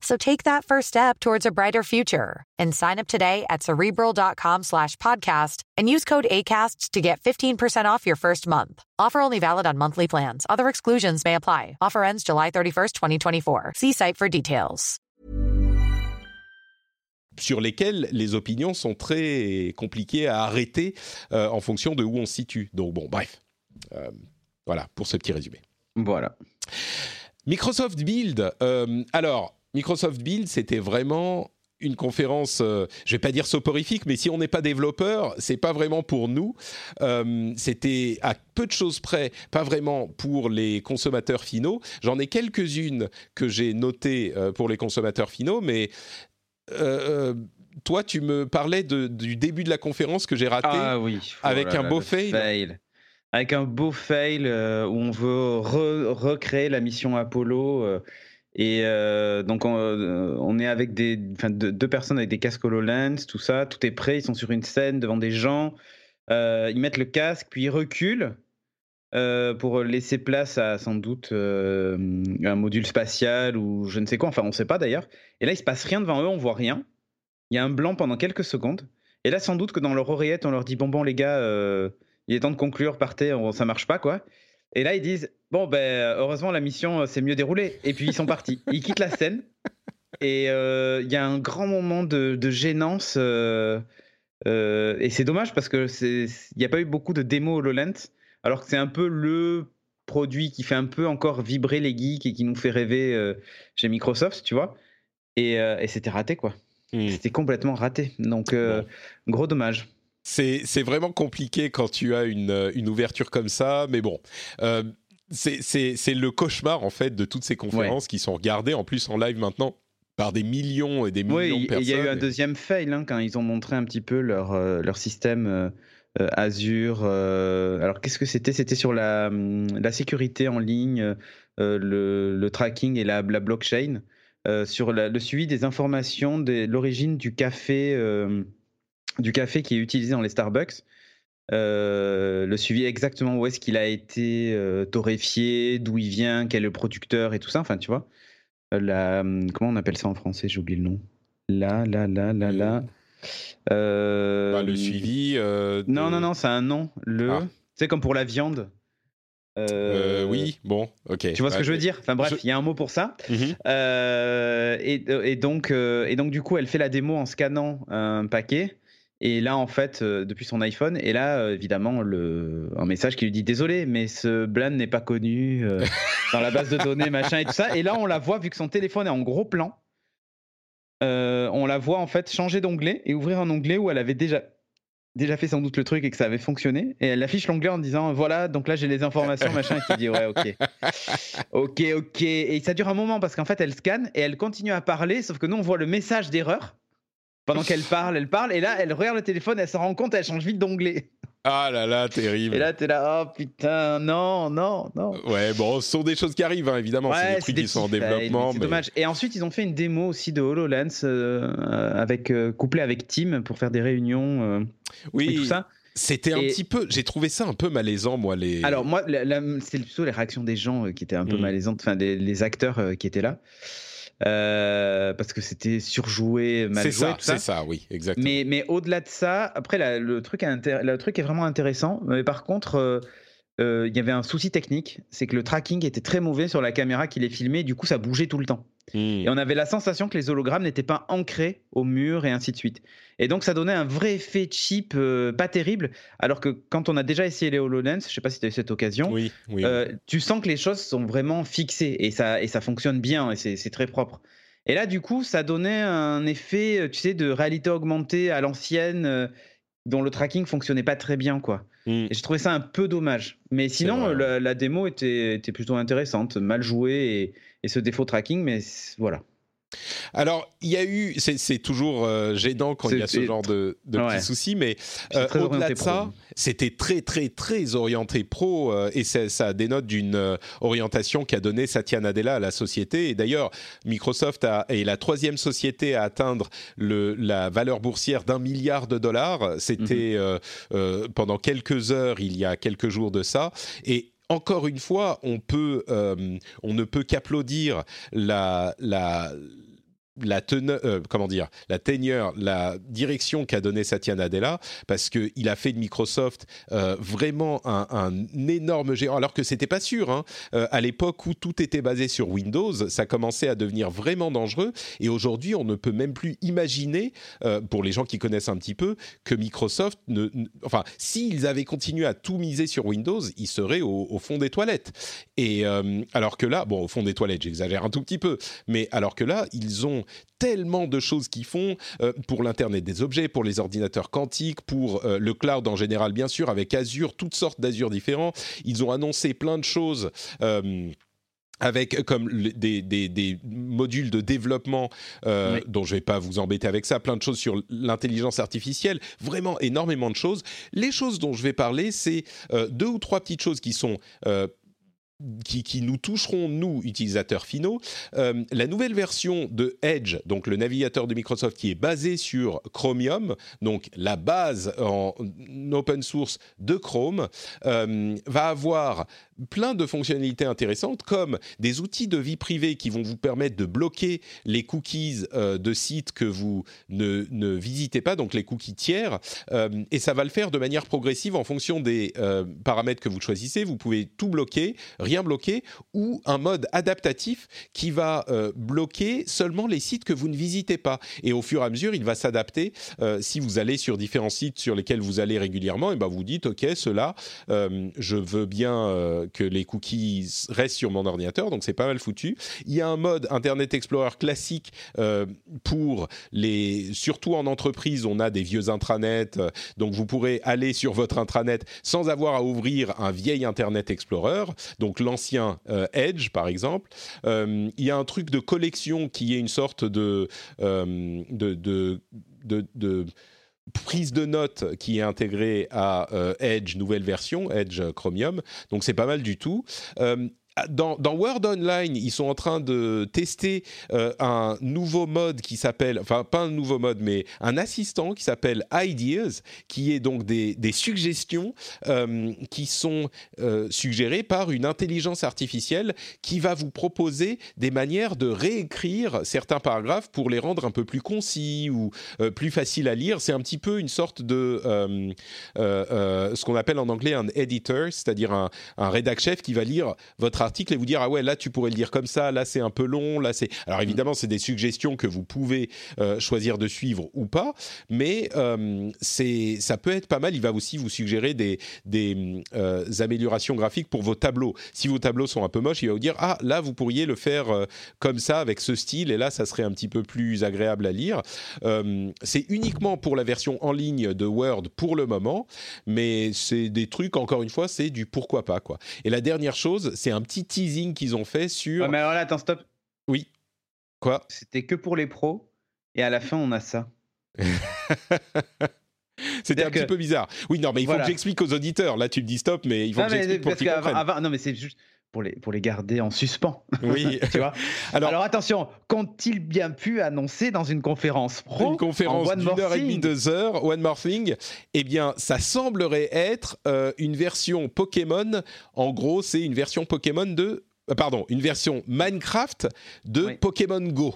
So take that first step towards a brighter future and sign up today at cerebral.com slash podcast and use code ACasts to get 15% off your first month. Offer only valid on monthly plans. Other exclusions may apply. Offer ends July 31st, 2024. See site for details. Sur lesquels les opinions sont très compliquées à arrêter euh, en fonction de où on se situe. Donc bon, bref. Euh, voilà pour ce petit résumé. Voilà. Microsoft Build. Euh, alors, Microsoft Build, c'était vraiment une conférence, je euh, je vais pas dire soporifique, mais si on n'est pas développeur, c'est pas vraiment pour nous. Euh, c'était à peu de choses près, pas vraiment pour les consommateurs finaux. J'en ai quelques-unes que j'ai notées euh, pour les consommateurs finaux, mais toi, tu me parlais du début de la conférence que j'ai raté ah, oui. avec un beau fail. Avec un beau fail où on veut recréer la mission Apollo Et euh, donc on, euh, on, est avec des, deux, personnes avec des casques HoloLens, tout ça, tout est prêt, ils sont sur une scène devant des gens, euh, ils mettent le casque, puis ils reculent pour laisser place à sans doute un module spatial ou je ne sais quoi, enfin on ne sait pas d'ailleurs. Et là il se passe rien devant eux, on voit rien. Il y a un blanc pendant quelques secondes. Et là sans doute que dans leur oreillette on leur dit bon bon les gars, il est temps de conclure, partez, ça marche pas quoi. Et là, ils disent Bon, ben, heureusement, la mission s'est mieux déroulée. Et puis, ils sont partis. <laughs> Ils quittent la scène. Et il y a un grand moment de, de gênance. Euh, euh, et c'est dommage parce qu'il n'y a pas eu beaucoup de démos HoloLens. Alors que c'est un peu le produit qui fait un peu encore vibrer les geeks et qui nous fait rêver euh, chez Microsoft, tu vois. Et, et c'était raté, quoi. Mmh. C'était complètement raté. Donc, gros dommage. C'est vraiment compliqué quand tu as une, une, ouverture comme ça, mais bon. Euh, c'est le cauchemar, en fait, de toutes ces conférences ouais. qui sont regardées, en plus en live maintenant, par des millions et des millions de personnes. Il y a eu un deuxième fail, hein, quand ils ont montré un petit peu leur, euh, leur système euh, Azure. Euh, alors, qu'est-ce que c'était? C'était sur la, la sécurité en ligne, le, le, tracking et la, la blockchain, sur la, le suivi des informations de l'origine du café du café qui est utilisé dans les Starbucks. Euh, le suivi exactement où est-ce qu'il a été euh, torréfié, d'où il vient, quel est le producteur et tout ça. Enfin, tu vois. La, comment on appelle ça en français J'ai oublié le nom. Là, là, là, là, là. Euh... Bah, le suivi. Euh, de... Non, non, non, c'est un nom. Le. Ah. C'est comme pour la viande. Euh... oui, bon, ok. Tu vois ce que je veux dire? Enfin bref, il je... y a un mot pour ça. Mm -hmm. et, et, donc, et donc, du coup, elle fait la démo en scannant un paquet. Et là, en fait, euh, depuis son iPhone, et là, euh, évidemment, le, un message qui lui dit Désolé, mais ce Blan n'est pas connu euh, dans la base de données, machin et tout ça. Et là, on la voit, vu que son téléphone est en gros plan, on la voit en fait changer d'onglet et ouvrir un onglet où elle avait déjà, déjà fait sans doute le truc et que ça avait fonctionné. Et elle affiche l'onglet en disant Voilà, donc là, j'ai les informations, machin. Et qui dit Ouais, ok. Ok, ok. Et ça dure un moment parce qu'en fait, elle scanne et elle continue à parler, sauf que nous, on voit le message d'erreur pendant qu'elle parle, elle parle, et là, elle regarde le téléphone, elle se rend compte, elle change vite d'onglet. Ah là là, terrible. Et là, t'es là, oh putain, non, non, non. Ouais, bon, ce sont des choses qui arrivent, hein, évidemment. Ouais, c'est des trucs qui sont en développement. C'est mais... dommage. Et ensuite, ils ont fait une démo aussi de HoloLens euh, avec, euh, couplé avec Team pour faire des réunions euh, oui. et tout ça. C'était un et... petit peu, j'ai trouvé ça un peu malaisant, moi. Les... Alors, moi, c'est plutôt les réactions des gens qui étaient un peu mmh. malaisantes, enfin, des, les acteurs qui étaient là. Euh, parce que c'était surjoué, mal joué. C'est ça, c'est ça, oui, exactement. Mais, mais au-delà de ça, après, la, le, truc est le truc est vraiment intéressant. Mais par contre, euh, euh, il y avait un souci technique, c'est que le tracking était très mauvais sur la caméra qui les filmait, du coup, ça bougeait tout le temps. Mmh. Et on avait la sensation que les hologrammes n'étaient pas ancrés au mur et ainsi de suite. Et donc ça donnait un vrai effet cheap, euh, pas terrible. Alors que quand on a déjà essayé les HoloLens, je sais pas si tu as eu cette occasion, oui, oui, euh, tu sens que les choses sont vraiment fixées et ça, et ça fonctionne bien et c'est très propre. Et là, du coup, ça donnait un effet, tu sais, de réalité augmentée à l'ancienne, euh, dont le tracking fonctionnait pas très bien, quoi. Mmh. Et j'ai trouvé ça un peu dommage. Mais sinon, la, la, démo était, était, plutôt intéressante, mal jouée et, et ce défaut tracking, mais voilà. Alors, il y a eu, c'est toujours euh, gênant quand il y a ce genre de, de ouais. petits soucis, mais euh, au-delà de ça, c'était très, très, très orienté pro euh, et ça, ça dénote d'une euh, orientation qu'a donnée Satya Nadella à la société. Et d'ailleurs, Microsoft a, est la troisième société à atteindre le, la valeur boursière d'un milliard de dollars. C'était mm -hmm. pendant quelques heures, il y a quelques jours de ça. Et encore une fois, euh, on ne peut qu'applaudir la, la la teneur, euh, comment dire, la la direction qu'a donné Satya Nadella, parce que il a fait de Microsoft euh, vraiment un, énorme géant, alors que c'était pas sûr. Hein. Euh, à l'époque où tout était basé sur Windows, ça commençait à devenir vraiment dangereux. Et aujourd'hui, on ne peut même plus imaginer, pour les gens qui connaissent un petit peu, que Microsoft, ne, ne enfin, s'ils avaient continué à tout miser sur Windows, ils seraient au, au fond des toilettes. Et alors que là, bon, au fond des toilettes, j'exagère un tout petit peu, mais alors que là, ils ont tellement de choses qu'ils font euh, pour l'Internet des objets, pour les ordinateurs quantiques, pour euh, le cloud en général, bien sûr, avec Azure, toutes sortes d'Azure différents. Ils ont annoncé plein de choses. Euh, avec comme des, des, des, modules de développement euh, oui. dont je vais pas vous embêter avec ça, plein de choses sur l'intelligence artificielle, vraiment énormément de choses. Les choses dont je vais parler, c'est euh, deux ou trois petites choses qui sont euh, qui, nous toucheront, nous, utilisateurs finaux. Euh, la nouvelle version de Edge, donc le navigateur de Microsoft qui est basé sur Chromium, donc la base en open source de Chrome, euh, va avoir plein de fonctionnalités intéressantes comme des outils de vie privée qui vont vous permettre de bloquer les cookies euh, de sites que vous ne, ne, visitez pas, donc les cookies tiers, et ça va le faire de manière progressive en fonction des paramètres que vous choisissez. Vous pouvez tout bloquer, rien bloqué, ou un mode adaptatif qui va euh, bloquer seulement les sites que vous ne visitez pas. Et au fur et à mesure, il va s'adapter. Euh, si vous allez sur différents sites sur lesquels vous allez régulièrement, et ben vous dites, OK, cela, euh, je veux bien que les cookies restent sur mon ordinateur, donc c'est pas mal foutu. Il y a un mode Internet Explorer classique pour les... Surtout en entreprise, on a des vieux intranets, donc vous pourrez aller sur votre intranet sans avoir à ouvrir un vieil Internet Explorer. Donc l'ancien euh, Edge, par exemple. Euh, il y a un truc de collection qui est une sorte de, euh, prise de notes qui est intégrée à Edge nouvelle version, Edge Chromium. Donc c'est pas mal du tout dans, Word Online, ils sont en train de tester euh, un nouveau mode qui s'appelle, enfin pas un nouveau mode, mais un assistant qui s'appelle Ideas, qui est donc des, suggestions euh, qui sont euh, suggérées par une intelligence artificielle qui va vous proposer des manières de réécrire certains paragraphes pour les rendre un peu plus concis ou plus faciles à lire. C'est un petit peu une sorte de ce qu'on appelle en anglais un editor, c'est-à-dire un, un rédac chef qui va lire votre article et vous dire ah ouais là tu pourrais le dire comme ça, là c'est un peu long, là c'est. Alors évidemment c'est des suggestions que vous pouvez euh, choisir de suivre ou pas, mais euh, c'est ça peut être pas mal. Il va aussi vous suggérer des des euh, améliorations graphiques pour vos tableaux. Si vos tableaux sont un peu moches, il va vous dire ah là vous pourriez le faire comme ça avec ce style et là ça serait un petit peu plus agréable à lire. c'est uniquement pour la version en ligne de Word pour le moment, mais c'est des trucs encore une fois c'est du pourquoi pas quoi. Et la dernière chose c'est un teasing qu'ils ont fait sur. mais alors là, attends, stop. Oui. Quoi? C'était que pour les pros, et à la fin, on a ça. <laughs> C'était un petit peu bizarre. Oui, non, mais il faut que j'explique aux auditeurs. Là, tu me dis stop, mais il faut que j'explique pour qu'ils comprennent. non, mais c'est juste pour les, pour les garder en suspens. <laughs> Oui. tu vois <laughs> Alors, attention, qu'ont-ils bien pu annoncer dans une conférence pro Une conférence d'une heure et demie, deux heures, One More Thing Eh bien, ça semblerait être euh, une version Pokémon. En gros, c'est une version Pokémon de... Euh, pardon, une version Minecraft de Pokémon Go.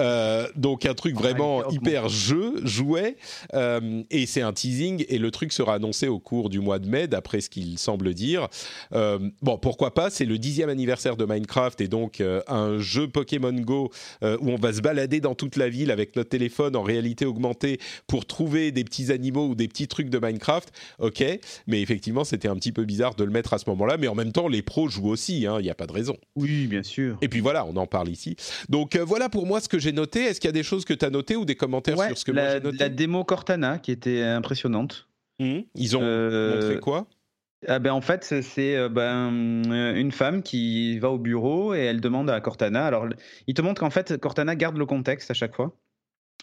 Euh, donc un truc vraiment hyper jeu, jouet, euh, et c'est un teasing, et le truc sera annoncé au cours du mois de mai, d'après ce qu'il semble dire. Euh, bon, pourquoi pas, c'est le dixième anniversaire de Minecraft, et donc un jeu Pokémon Go où on va se balader dans toute la ville avec notre téléphone en réalité augmentée pour trouver des petits animaux ou des petits trucs de Minecraft, ok, mais effectivement c'était un petit peu bizarre de le mettre à ce moment-là, mais en même temps les pros jouent aussi, hein, il n'y a pas de raison. Oui, bien sûr. Et puis voilà, on en parle ici. Donc voilà pour moi ce que j'ai noté. Est-ce qu'il y a des choses que tu as notées ou des commentaires sur ce que la, moi j'ai noté La démo Cortana qui était impressionnante. Mmh. Ils ont euh, montré quoi? ah ben en fait, c'est euh, ben, euh, une femme qui va au bureau et elle demande à Cortana. Alors, il te montre qu'en fait, Cortana garde le contexte à chaque fois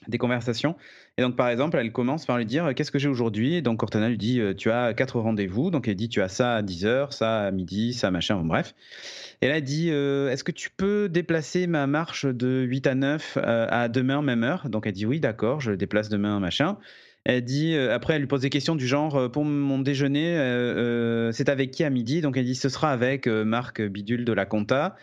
des conversations. Et donc, par exemple, elle commence par lui dire Qu'est-ce que j'ai aujourd'hui? Donc, Cortana lui dit Tu as quatre rendez-vous. Donc, elle dit Tu as ça à 10h, ça à midi, ça machin, bref. Elle a dit euh, Est-ce que tu peux déplacer ma marche de 8 à 9 euh, à demain, même heure? Donc elle dit Oui, d'accord, je déplace demain, machin. Elle dit, euh, après, elle lui pose des questions du genre Pour mon déjeuner, c'est avec qui à midi? Donc elle dit Ce sera avec Marc Bidule de la Compta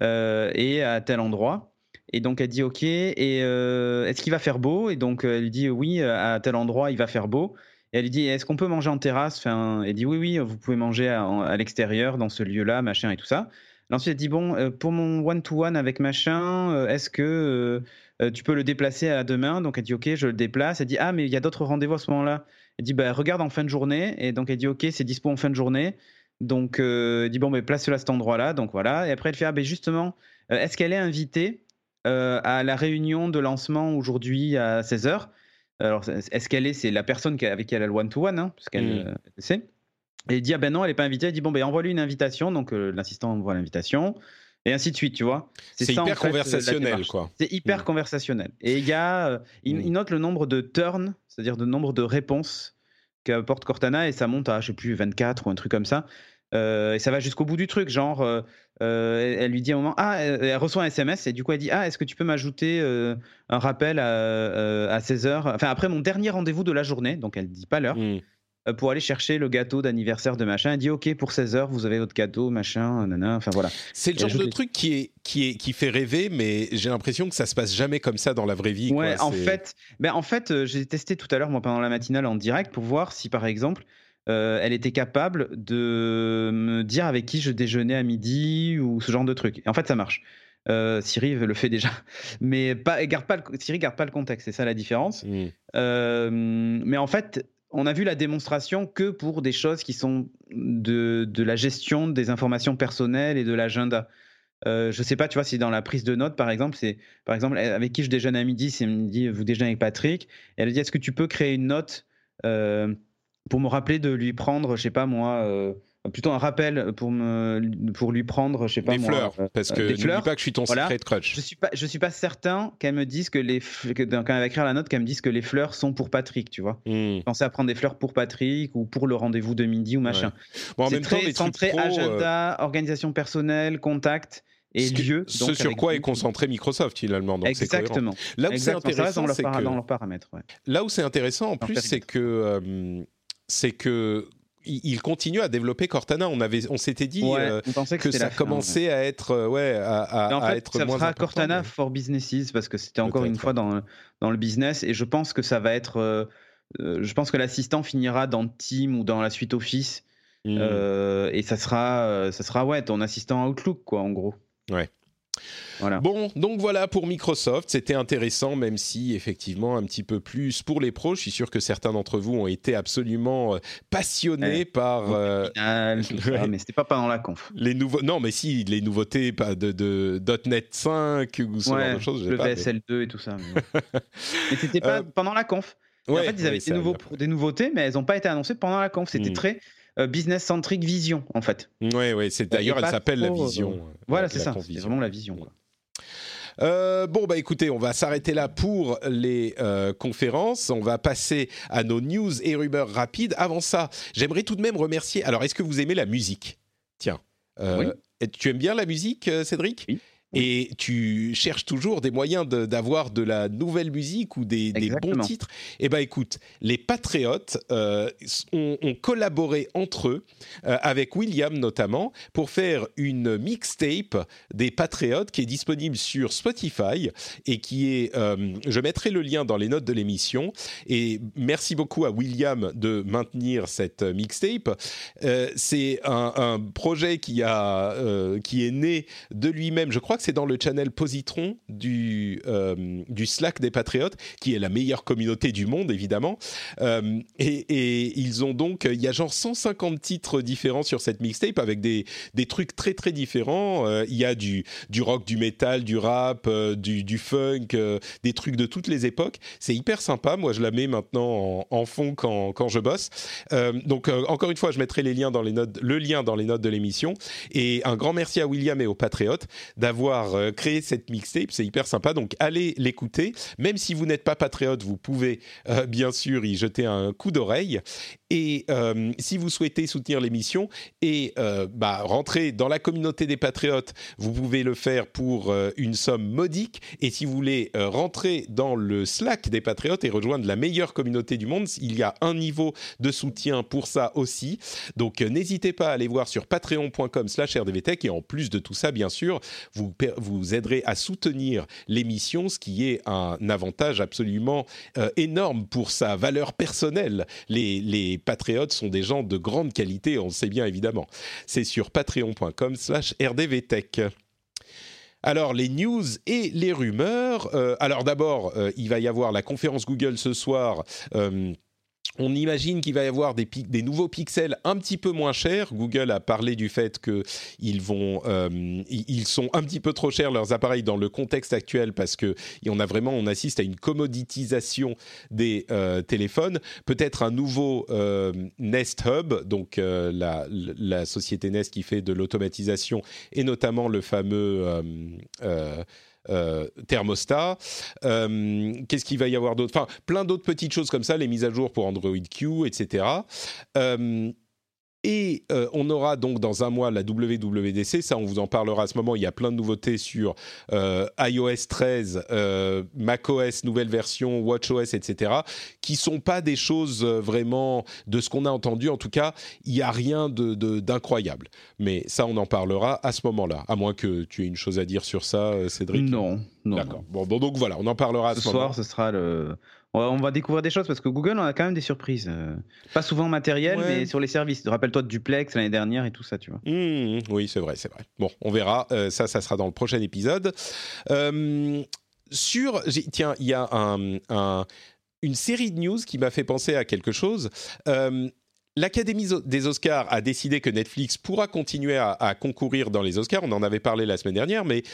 et à tel endroit. Et donc elle dit ok, et est-ce qu'il va faire beau? Et donc elle dit oui, à tel endroit il va faire beau. Et elle dit est-ce qu'on peut manger en terrasse? Enfin, Elle dit oui, oui, vous pouvez manger à, l'extérieur dans ce lieu-là, machin et tout ça ensuite, elle dit bon, euh, pour mon one-to-one avec machin, euh, est-ce que euh, tu peux le déplacer à demain? Donc elle dit ok, je le déplace. Elle dit ah, mais il y a d'autres rendez-vous à ce moment-là. Elle dit bah, regarde en fin de journée. Et donc elle dit ok, c'est dispo en fin de journée. Donc elle dit bon, place-le à cet endroit-là. Donc voilà. Et après, elle fait ah, ben justement, est-ce qu'elle est invitée? À la réunion de lancement aujourd'hui à 16h alors, est-ce qu'elle est, c'est la personne avec qui elle a le one-to-one, hein, parce qu'elle mmh. sait. Et il dit ah ben non, elle n'est pas invitée. Elle dit bon ben envoie-lui une invitation. Donc euh, l'assistant envoie l'invitation et ainsi de suite, tu vois. C'est hyper conversationnel, quoi. C'est hyper mm. conversationnel. Et il y a, euh, mm. il, note le nombre de turns, c'est-à-dire le nombre de réponses qu'apporte Cortana et ça monte à je sais plus 24 ou un truc comme ça. Et ça va jusqu'au bout du truc, genre, elle, lui dit à un moment, ah, elle, reçoit un SMS et du coup elle dit, ah, est-ce que tu peux m'ajouter un rappel à, à 16h, enfin après mon dernier rendez-vous de la journée, donc elle dit pas l'heure. Mmh. Euh, pour aller chercher le gâteau d'anniversaire de machin. Il dit OK pour 16 heures, vous avez votre gâteau, machin, nanana. Enfin voilà. C'est le genre de truc qui est qui est qui fait rêver, mais j'ai l'impression que ça se passe jamais comme ça dans la vraie vie. Ouais, en fait, ben en fait, euh, j'ai testé tout à l'heure moi pendant la matinale en direct pour voir si par exemple euh, elle était capable de me dire avec qui je déjeunais à midi ou ce genre de truc. Et en fait, ça marche. Siri le fait déjà, <laughs> mais pas, garde pas le, Siri garde pas le contexte, c'est ça la différence. Mmh. mais en fait, on a vu la démonstration que pour des choses qui sont de, de la gestion des informations personnelles et de l'agenda. Euh, je sais pas, tu vois, si dans la prise de notes, par exemple, c'est par exemple avec qui je déjeune à midi, c'est me dit vous déjeunez avec Patrick, elle dit est-ce que tu peux créer une note euh, pour me rappeler de lui prendre, je sais pas moi, euh, plutôt un rappel pour me pour lui prendre je sais pas des fleurs euh, parce que n'oublie pas que je suis ton secret secret crush je suis pas je suis pas certain qu'elle me dise que les que, quand elle va écrire la note qu'elle me dise que les fleurs sont pour Patrick tu vois mmh. penser à prendre des fleurs pour Patrick ou pour le rendez-vous de midi ou machin bon, en même très temps, les centré agenda euh, organisation personnelle contact et lieu. ce sur quoi est concentré Microsoft finalement. Donc Exactement. Là où c'est intéressant, dans leurs paramètres. Là où c'est intéressant en plus, c'est que euh, c'est que il continue à développer Cortana. On avait, on s'était dit euh, que, ça commençait à être, euh, ouais, à, à, être ça moins sera Cortana for businesses parce que c'était encore une fois dans dans le business et je pense que ça va être, euh, je pense que l'assistant finira dans Team ou dans la suite Office mmh. et ça sera, ça sera ouais, ton assistant Outlook quoi, en gros. Ouais. Bon, donc voilà pour Microsoft. C'était intéressant, même si effectivement un petit peu plus pour les pros. Je suis sûr que certains d'entre vous ont été absolument euh, passionnés par. Euh, <laughs> mais c'était pas pendant la conf. Les nouveaux, non, mais si les nouveautés pas de, de .NET 5 ou ce genre de choses. Le VSL2 et tout ça. <laughs> Mais, c'était pas euh, pendant la conf. en fait, ils avaient des, nouveaux, des, nouveautés, mais elles n'ont pas été annoncées pendant la conf. C'était hmm. très business centric vision en fait. Oui, oui, c'est d'ailleurs elle s'appelle la vision. voilà, c'est ça, c'est vraiment la vision. Euh, bon, bah écoutez, on va s'arrêter là pour les euh, conférences. On va passer à nos news et rumeurs rapides. Avant ça, j'aimerais tout de même remercier. Alors, est-ce que vous aimez la musique? Tiens. Euh, tu aimes bien la musique, Cédric? Oui et tu cherches toujours des moyens d'avoir de, la nouvelle musique ou des, bons titres. Eh ben écoute, les Patriotes euh, ont, collaboré entre eux, euh, avec William notamment, pour faire une mixtape des Patriotes qui est disponible sur Spotify et qui est, euh, je mettrai le lien dans les notes de l'émission. Et merci beaucoup à William de maintenir cette mixtape. C'est un, un, projet qui a, qui est né de lui-même. Je crois c'est dans le channel Positron du, euh, du Slack des Patriotes, qui est la meilleure communauté du monde, évidemment. Euh, et, ils ont donc, il y a genre 150 titres différents sur cette mixtape avec des, des trucs très très différents. Euh, il y a du, du rock, du metal, du rap, du, du, funk, des trucs de toutes les époques. C'est hyper sympa. Moi, je la mets maintenant en, fond quand, quand, je bosse. donc, encore une fois, je mettrai les liens dans les notes, le lien dans les notes de l'émission. Et un grand merci à William et aux Patriotes d'avoir euh, créé cette mixtape. C'est hyper sympa. Donc allez l'écouter. Même si vous n'êtes pas patriote, vous pouvez euh, bien sûr y jeter un coup d'oreille. Et euh, si vous souhaitez soutenir l'émission et bah, rentrer dans la communauté des patriotes, vous pouvez le faire pour une somme modique. Et si vous voulez rentrer dans le Slack des patriotes et rejoindre la meilleure communauté du monde, il y a un niveau de soutien pour ça aussi. Donc n'hésitez pas à aller voir sur patreon.com/rdvtech et en plus de tout ça, bien sûr, vous vous aiderez à soutenir l'émission, ce qui est un avantage absolument euh, énorme pour sa valeur personnelle. Les, les patriotes sont des gens de grande qualité, on le sait bien évidemment. C'est sur patreon.com slash rdvtech. Alors, les news et les rumeurs. Euh, alors d'abord, euh, il va y avoir la conférence Google ce soir on imagine qu'il va y avoir des, nouveaux pixels un petit peu moins chers. Google a parlé du fait qu'ils euh, sont un petit peu trop chers leurs appareils dans le contexte actuel parce que on a vraiment, on assiste à une commoditisation des euh, téléphones. Peut-être un nouveau euh, Nest Hub, donc la, société Nest qui fait de l'automatisation et notamment le fameux thermostat. Euh, qu'est-ce qu'il va y avoir d'autre? Enfin, plein d'autres petites choses comme ça, les mises à jour pour Android Q, etc. Et euh, on aura donc dans un mois la WWDC, ça on vous en parlera à ce moment, il y a plein de nouveautés sur euh, iOS 13, euh, macOS nouvelle version, WatchOS, etc., qui sont pas des choses vraiment de ce qu'on a entendu, en tout cas, il n'y a rien d'incroyable. De, Mais ça on en parlera à ce moment-là, à moins que tu aies une chose à dire sur ça, Cédric. Non, non. D'accord. Bon, donc voilà, on en parlera à ce, ce soir, ce sera le on va découvrir des choses parce que Google, on a quand même des surprises. Euh, pas souvent matériel, mais sur les services. Rappelle-toi de Duplex l'année dernière et tout ça, tu vois. Mmh, oui, c'est vrai, c'est vrai. Bon, on verra. Euh, ça, ça sera dans le prochain épisode. Euh, sur, tiens, il y a un, une série de news qui m'a fait penser à quelque chose. L'Académie des Oscars a décidé que Netflix pourra continuer à, à, concourir dans les Oscars. On en avait parlé la semaine dernière, mais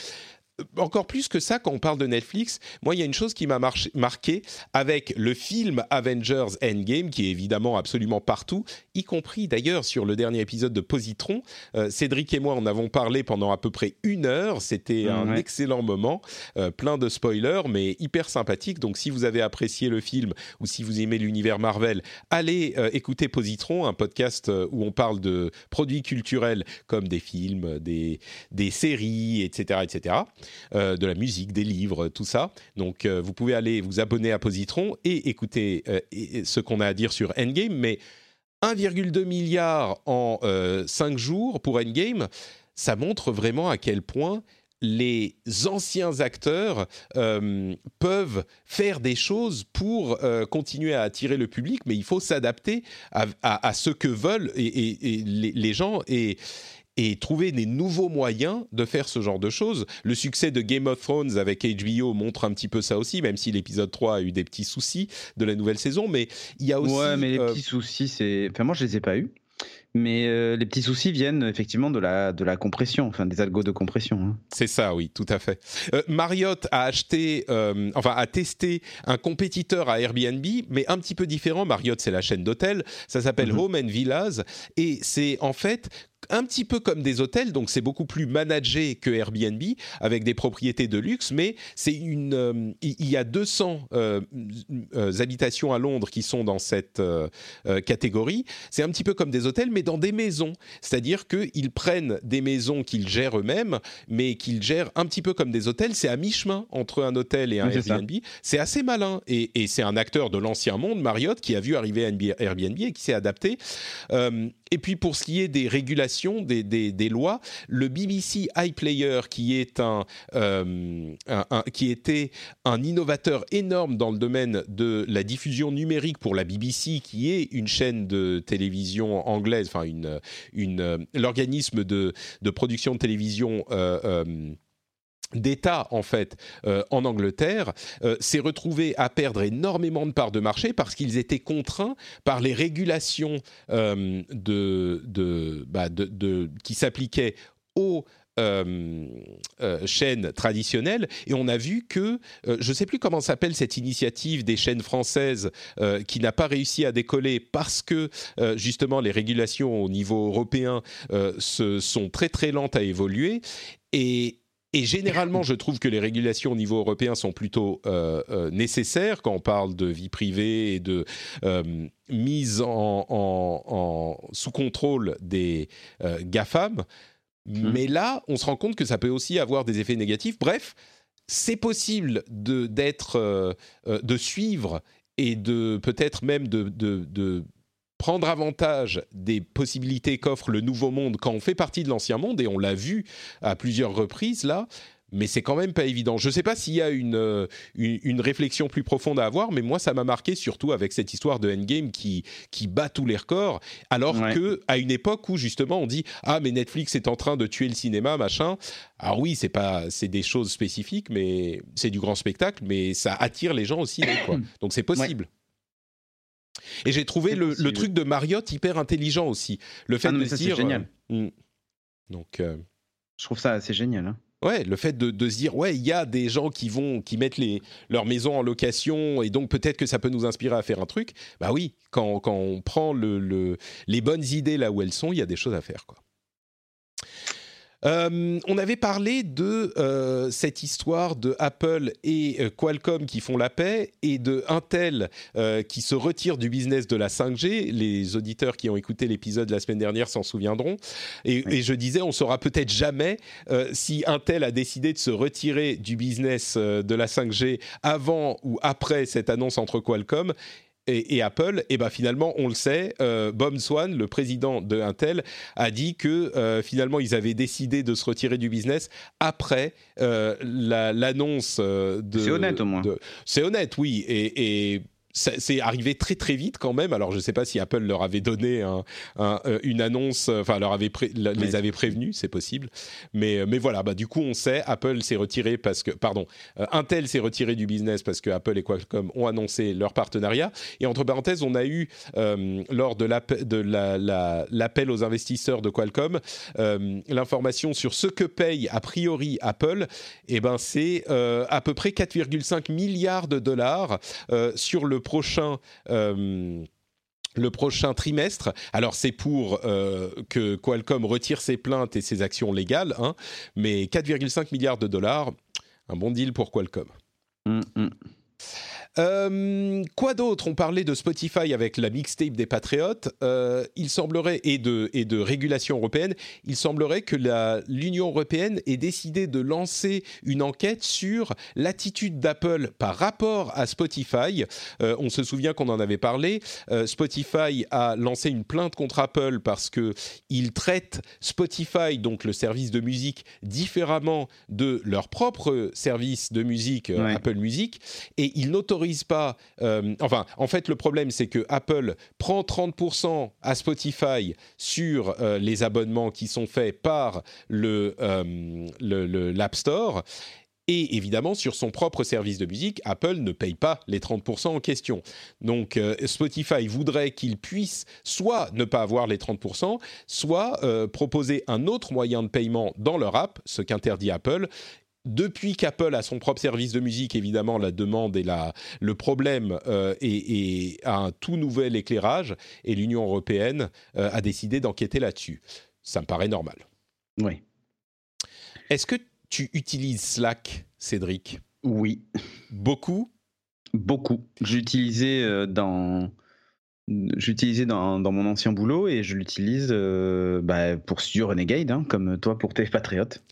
encore plus que ça, quand on parle de Netflix, moi, il y a une chose qui m'a marqué avec le film Avengers Endgame, qui est évidemment absolument partout, y compris d'ailleurs sur le dernier épisode de Positron. Euh, Cédric et moi en avons parlé pendant à peu près une heure. C'était un excellent moment, euh, plein de spoilers, mais hyper sympathique. Donc, si vous avez apprécié le film ou si vous aimez l'univers Marvel, allez euh, écouter Positron, un podcast où on parle de produits culturels comme des films, des, des séries, etc., etc. Euh, de la musique, des livres, tout ça. Donc euh, vous pouvez aller vous abonner à Positron et écouter euh, ce qu'on a à dire sur Endgame. Mais 1,2 milliard en 5 jours pour Endgame, ça montre vraiment à quel point les anciens acteurs peuvent faire des choses pour continuer à attirer le public, mais il faut s'adapter à, ce que veulent et, les, les, gens. Et, et trouver des nouveaux moyens de faire ce genre de choses. Le succès de Game of Thrones avec HBO montre un petit peu ça aussi, même si l'épisode 3 a eu des petits soucis de la nouvelle saison, mais il y a aussi... Ouais, mais les euh, petits soucis, c'est... Enfin, moi, je les ai pas eus. Mais euh, les petits soucis viennent effectivement de la, de la compression, enfin des algos de compression. Hein. C'est ça, oui, tout à fait. Euh, Marriott a acheté, enfin a testé un compétiteur à Airbnb, mais un petit peu différent. Marriott, c'est la chaîne d'hôtels. Ça s'appelle mhm. Home and Villas, et c'est en fait un petit peu comme des hôtels, donc c'est beaucoup plus managé que Airbnb, avec des propriétés de luxe, mais c'est une, euh, il y a 200 euh, euh, habitations à Londres qui sont dans cette catégorie. C'est un petit peu comme des hôtels, mais dans des maisons. C'est-à-dire qu'ils prennent des maisons qu'ils gèrent eux-mêmes, mais qu'ils gèrent un petit peu comme des hôtels. C'est à mi-chemin entre un hôtel et un Airbnb. C'est assez malin. Et, c'est un acteur de l'ancien monde, Marriott, qui a vu arriver Airbnb et qui s'est adapté. et puis pour ce qui est des régulations, des, lois. Le BBC iPlayer, qui est euh, un, qui était un innovateur énorme dans le domaine de la diffusion numérique pour la BBC, qui est une chaîne de télévision anglaise, enfin une, une euh, l'organisme de, de, production de télévision. Euh, d'État en fait euh, en Angleterre euh, s'est retrouvé à perdre énormément de parts de marché parce qu'ils étaient contraints par les régulations euh, bah, de, de, qui s'appliquaient aux chaînes traditionnelles. Et on a vu que je ne sais plus comment s'appelle cette initiative des chaînes françaises qui n'a pas réussi à décoller parce que justement les régulations au niveau européen se sont très très lentes à évoluer. Et et généralement, je trouve que les régulations au niveau européen sont plutôt euh, euh, nécessaires quand on parle de vie privée et de euh, mise en, sous contrôle des GAFAM. Mmh. Mais là, on se rend compte que ça peut aussi avoir des effets négatifs. Bref, c'est possible de, d'être, de suivre et de peut-être même de, de prendre avantage des possibilités qu'offre le nouveau monde quand on fait partie de l'ancien monde, et on l'a vu à plusieurs reprises là, mais c'est quand même pas évident. Je ne sais pas s'il y a une, une, réflexion plus profonde à avoir, mais moi, ça m'a marqué surtout avec cette histoire de Endgame qui, qui bat tous les records, alors qu'à que à une époque où justement on dit ah mais Netflix est en train de tuer le cinéma, machin. Alors oui, c'est pas c'est des choses spécifiques, mais c'est du grand spectacle, mais ça attire les gens aussi, quoi. <clears throat> Donc c'est possible. Et j'ai trouvé le, truc de Marriott hyper intelligent aussi. Le fait ah de dire. génial. Euh, hmm. Donc. Euh, je trouve ça assez génial. Hein. Ouais, le fait de, se dire, ouais, il y a des gens qui vont, qui mettent les, leur maison en location et donc peut-être que ça peut nous inspirer à faire un truc. Bah oui, quand, quand on prend le, les bonnes idées là où elles sont, il y a des choses à faire, quoi. Euh, on avait parlé de euh, cette histoire de Apple et euh, Qualcomm qui font la paix et de Intel qui se retire du business de la 5G. Les auditeurs qui ont écouté l'épisode la semaine dernière s'en souviendront. Et, et, je disais, on saura peut-être jamais si Intel a décidé de se retirer du business de la 5G avant ou après cette annonce entre Qualcomm et, Apple, et eh ben finalement, on le sait, euh, Bob Swan, le président de Intel, a dit que euh, finalement ils avaient décidé de se retirer du business après euh, l'annonce de. C'est honnête au moins. C'est honnête, oui, et, et c'est arrivé très très vite quand même. Alors je ne sais pas si Apple leur avait donné un, euh, une annonce, euh, enfin leur avait les avait prévenus, c'est possible. Mais euh, mais voilà, bah du coup on sait, Apple s'est retiré parce que, pardon, Intel s'est retiré du business parce que Apple et Qualcomm ont annoncé leur partenariat. Et entre parenthèses, on a eu lors de l'appel aux investisseurs de Qualcomm l'information sur ce que paye a priori Apple. Et eh ben c'est à peu près 4,5 milliards de dollars sur le prochain euh, le prochain trimestre. Alors c'est pour euh, que Qualcomm retire ses plaintes et ses actions légales, hein, mais 4,5 milliards de dollars, un bon deal pour Qualcomm. Mm, mm. Euh, quoi d'autre? On parlait de Spotify avec la mixtape des patriotes. Euh, il semblerait et de et de régulation européenne. Il semblerait que l'Union européenne ait décidé de lancer une enquête sur l'attitude d'Apple par rapport à Spotify. Euh, on se souvient qu'on en avait parlé. Spotify a lancé une plainte contre Apple parce que il traite Spotify, donc le service de musique, différemment de leur propre service de musique Apple Music, et il n'autorise pas. Euh, enfin, en fait, le problème, c'est que Apple prend 30% à Spotify sur euh, les abonnements qui sont faits par le, euh, l'App Store. Et évidemment, sur son propre service de musique, Apple ne paye pas les 30% en question. Donc Spotify voudrait qu'il puisse soit ne pas avoir les 30%, soit proposer un autre moyen de paiement dans leur app, ce qu'interdit Apple depuis qu'Apple a son propre service de musique, évidemment, la demande et la, le problème euh, est, à un tout nouvel éclairage et l'Union européenne euh, a décidé d'enquêter là-dessus. Ça me paraît normal. Oui. Est-ce que tu utilises Slack, Cédric? Oui. Beaucoup? Beaucoup. J'utilisais euh, dans j'utilisais dans, dans, mon ancien boulot et je l'utilise euh, bah, pour Studio Renegade, hein, comme toi pour tes Patriotes.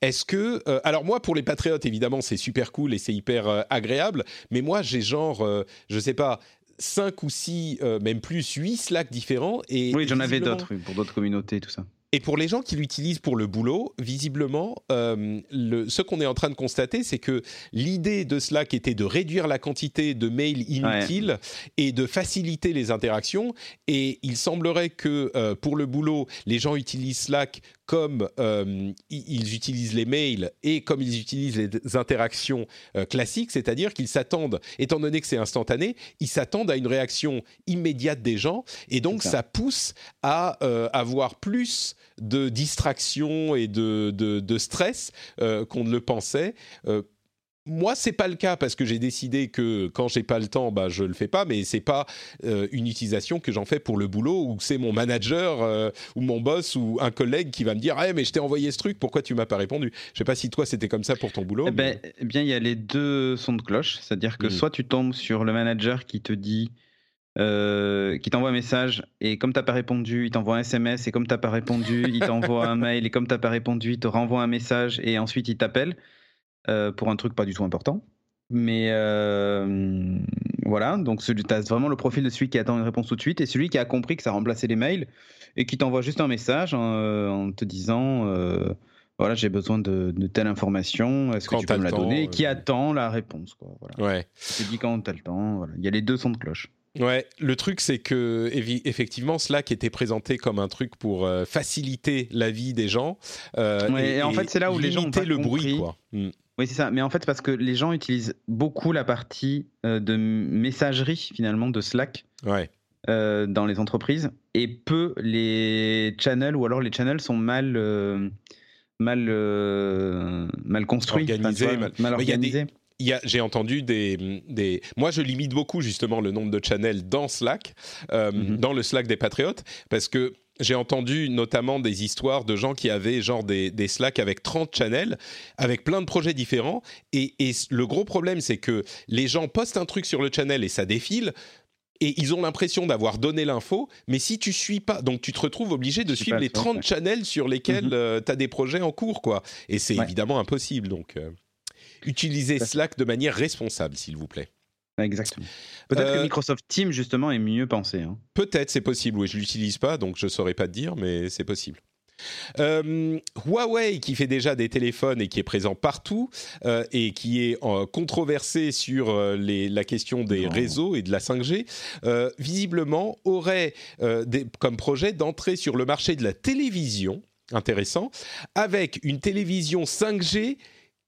Est-ce que... Euh, alors moi, pour les Patriotes, évidemment, c'est super cool et c'est hyper euh, agréable, mais moi, j'ai genre, je sais pas, 5 ou 6, même plus, 8 Slack différents. Et oui, j'en avais d'autres, pour d'autres communautés, tout ça. Et pour les gens qui l'utilisent pour le boulot, visiblement, euh, le, ce qu'on est en train de constater, c'est que l'idée de Slack était de réduire la quantité de mails inutiles et de faciliter les interactions. Et il semblerait que euh, pour le boulot, les gens utilisent Slack comme euh, ils utilisent les mails et comme ils utilisent les interactions euh, classiques, c'est-à-dire qu'ils s'attendent, étant donné que c'est instantané, ils s'attendent à une réaction immédiate des gens, et donc ça. pousse à euh, avoir plus de distraction et de, de, de stress qu'on ne le pensait moi, c'est pas le cas parce que j'ai décidé que quand j'ai pas le temps, bah je le fais pas. Mais c'est pas euh, une utilisation que j'en fais pour le boulot ou c'est mon manager euh, ou mon boss ou un collègue qui va me dire ah mais je t'ai envoyé ce truc, pourquoi tu m'as pas répondu? Je sais pas si toi c'était comme ça pour ton boulot. Eh, ben, eh bien, il y a les deux sons de cloche, c'est-à-dire que hmm. soit tu tombes sur le manager qui te dit euh, qui t'envoie un message et comme t'as pas répondu, il t'envoie un SMS et comme t'as pas répondu, il t'envoie un <laughs> mail et comme t'as pas répondu, il te renvoie un message et ensuite il t'appelle. Euh, pour un truc pas du tout important. Mais euh, voilà, donc tu as vraiment le profil de celui qui attend une réponse tout de suite et celui qui a compris que ça remplaçait les mails et qui t'envoie juste un message en, euh, te disant voilà, j'ai besoin de, telle information, est-ce que tu peux me la donner? Et qui attend la réponse. Quoi, voilà. Ouais. Te dis quand tu as le temps. Voilà. Il y a les deux sons de cloche. Ouais, le truc c'est que effectivement Slack était présenté comme un truc pour faciliter la vie des gens. et, en fait c'est là où les gens ont le bruit quoi. Hmm. Oui, c'est ça. Mais en fait, parce que les gens utilisent beaucoup la partie euh, de messagerie, finalement, de Slack. Euh, dans les entreprises et peu les channels ou alors les channels sont mal euh, mal mal construits organisés mal, organisés j'ai entendu des, des, Moi, je limite beaucoup justement le nombre de channels dans Slack, mhm. dans le Slack des Patriotes, parce que j'ai entendu notamment des histoires de gens qui avaient genre des, des Slack avec 30 channels, avec plein de projets différents. Et, et le gros problème, c'est que les gens postent un truc sur le channel et ça défile. Et ils ont l'impression d'avoir donné l'info, mais si tu suis pas, donc tu te retrouves obligé de suivre les à fond, 30 ouais. channels sur lesquels Mhm. tu as des projets en cours, quoi. Et c'est Ouais. évidemment impossible. Donc, euh, utilisez. Slack de manière responsable, s'il vous plaît. Exactement. Peut-être Euh, que Microsoft Teams, justement, est mieux pensé. hein. Peut-être, c'est possible. Oui, je l'utilise pas, donc je saurais pas te dire, mais c'est possible. Euh, Huawei qui fait déjà des téléphones et qui est présent partout euh, et qui est euh, controversé sur euh, les- la question des réseaux et de la 5G, euh, visiblement aurait euh, des- comme projet d'entrer sur le marché de la télévision, intéressant, avec une télévision 5G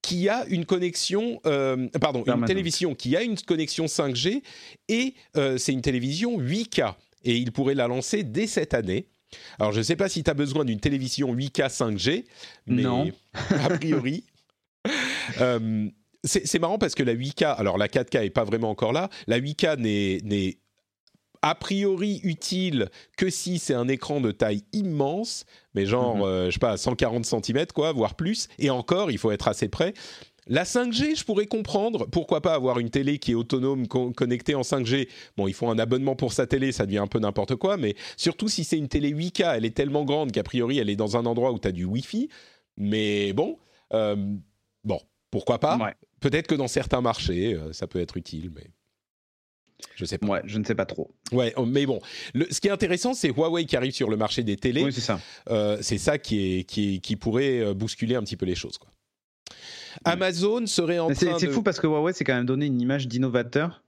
qui a une connexion, euh, pardon, une télévision qui a une connexion 5G et euh, c'est une télévision 8K et il pourrait la lancer dès cette année. Alors je ne sais pas si tu as besoin d'une télévision 8K 5G, mais Non. a priori. <laughs> Euh, c'est marrant parce que la 8K, alors la 4K est pas vraiment encore là, la 8K n'est- n'est a priori utile que si c'est un écran de taille immense, mais genre, Mhm. euh, je sais pas, 140 cm, quoi, voire plus. Et encore, il faut être assez près. La 5G, je pourrais comprendre. Pourquoi pas avoir une télé qui est autonome, co- connectée en 5G Bon, il faut un abonnement pour sa télé, ça devient un peu n'importe quoi, mais surtout si c'est une télé 8K, elle est tellement grande qu'a priori, elle est dans un endroit où tu as du Wi-Fi. Mais bon, euh, bon, pourquoi pas? Ouais. Peut-être que dans certains marchés, euh, ça peut être utile, mais je sais pas. Ouais, je ne sais pas trop. Ouais, oh, mais bon, le- ce qui est intéressant, c'est Huawei qui arrive sur le marché des télés. Oui, c'est ça. Euh, c'est ça qui, est, qui, pourrait euh, bousculer un petit peu les choses. Quoi. Amazon serait en train c'est de... fou parce que Huawei s'est quand même donné une image d'innovateur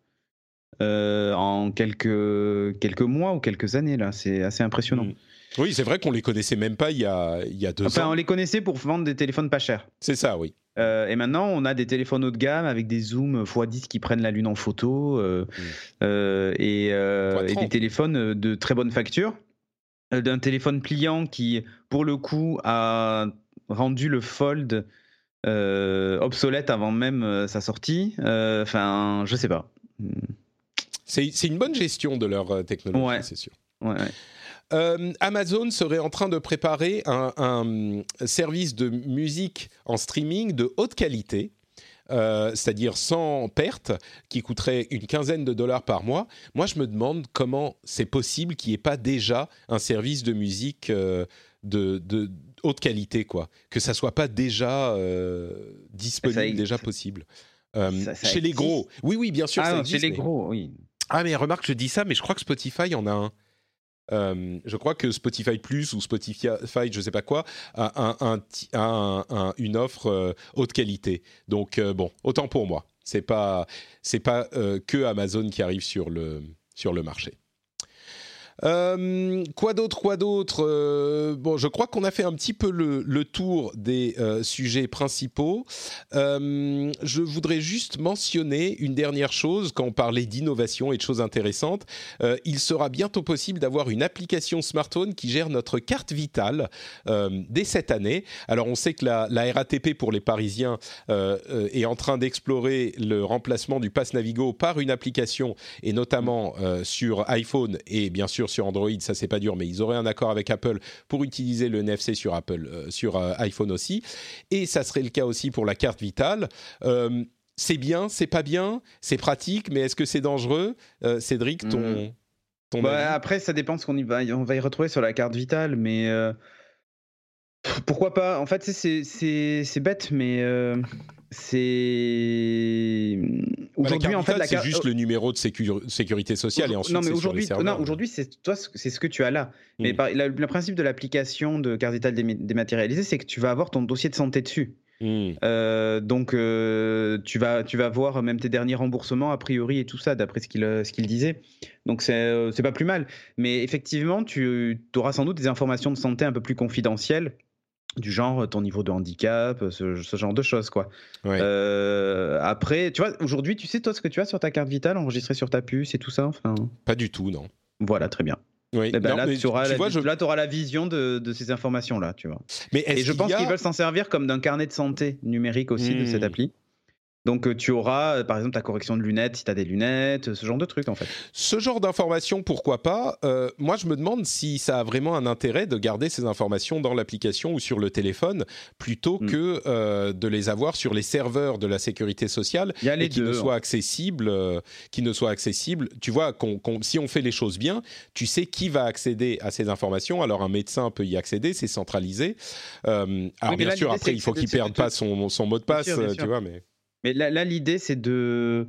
euh, en quelques, quelques mois ou quelques années. là. C'est assez impressionnant. Mm. Oui, c'est vrai qu'on les connaissait même pas il y a, il y a deux Enfin, ans. on les connaissait pour vendre des téléphones pas chers. C'est ça, oui. Euh, et maintenant, on a des téléphones haut de gamme avec des zooms x10 qui prennent la lune en photo euh, euh, et, euh, et 30. des téléphones de très bonne facture. D'un téléphone pliant qui, pour le coup, a rendu le Fold euh, obsolète avant même euh, sa sortie. Euh, Enfin, je sais pas. C'est c'est une bonne gestion de leur technologie, Ouais. c'est sûr. Ouais, ouais. Euh, Amazon serait en train de préparer un, un service de musique en streaming de haute qualité, euh, c'est-à-dire sans perte, qui coûterait une quinzaine de dollars par mois. Moi, je me demande comment c'est possible qu'il n'y ait pas déjà un service de musique euh, de, de haute qualité, quoi. Que ça soit pas déjà euh, disponible, Ça déjà possible. Euh, Ça- ça chez les gros, oui, oui, bien sûr, Ah, ça non, existe. chez les mais- gros, oui. ah mais remarque, je dis ça, mais je crois que Spotify en a un. Euh, je crois que Spotify Plus ou Spotify, je sais pas quoi, a, une offre euh, haute qualité. Donc euh, bon, autant pour moi. C'est pas pas que Amazon qui arrive sur le sur le marché. Euh, quoi d'autre, quoi d'autre Euh, Bon, je crois qu'on a fait un petit peu le, tour des euh, sujets principaux. Je voudrais juste mentionner une dernière chose quand on parlait d'innovation et de choses intéressantes. Il sera bientôt possible d'avoir une application smartphone qui gère notre carte vitale dès cette année. Alors, on sait que la, RATP pour les Parisiens est en train d'explorer le remplacement du Pass Navigo par une application et notamment sur iPhone et bien sûr sur Android. Ça, c'est pas dur, mais ils auraient un accord avec Apple pour utiliser le NFC sur Apple, euh, sur euh, iPhone aussi. Et ça serait le cas aussi pour la carte vitale. Euh, c'est bien, c'est pas bien, c'est pratique, mais est-ce que c'est dangereux? Cédric, ton, ton Bah, après, ça dépend ce qu'on y va, on va y retrouver sur la carte vitale, mais pourquoi pas? En fait, c'est- bête, mais euh, c'est aujourd'hui en fait la c'est juste le numéro de sécu- sécurité sociale et ensuite non mais aujourd'hui, non aujourd'hui c'est toi c'est ce que tu as là. Mais Mm. par- la- le principe de l'application de carte vitale déma- dématérialisée, c'est que tu vas avoir ton dossier de santé dessus. Hmm. Euh, donc euh, tu vas tu vas voir même tes derniers remboursements a priori et tout ça d'après ce qu'il ce qu'il disait. Donc c'est euh, c'est pas plus mal. Mais effectivement tu auras sans doute des informations de santé un peu plus confidentielles du genre ton niveau de handicap, ce, ce genre de choses quoi. Ouais. Euh, après tu vois aujourd'hui tu sais toi ce que tu as sur ta carte vitale enregistré sur ta puce et tout ça. Enfin Pas du tout, non. voilà très bien. Oui. Eh ben, Non, là tu auras la, vois, je- là, la vision de, de ces informations là tu vois. mais Et je pense a- qu'ils veulent s'en servir comme d'un carnet de santé numérique aussi de Hmm. cette appli. Donc euh, tu auras, euh, par exemple, ta correction de lunettes si tu as des lunettes, ce genre de trucs en fait. Ce genre d'informations, pourquoi pas euh, Moi, je me demande si ça a vraiment un intérêt de garder ces informations dans l'application ou sur le téléphone, plutôt Mm. que de les avoir sur les serveurs de la sécurité sociale Il y a les et qui ne soient accessibles. euh, qui ne soient accessibles. Tu vois, qu'on- qu'on- si on fait les choses bien, tu sais qui va accéder à ces informations. Alors un médecin peut y accéder, c'est centralisé. Euh, alors bien là, sûr, après, il faut qu'il perde de- pas son, son mot de passe, sûr, bien sûr. tu vois, mais. Mais là, là, l'idée, c'est de,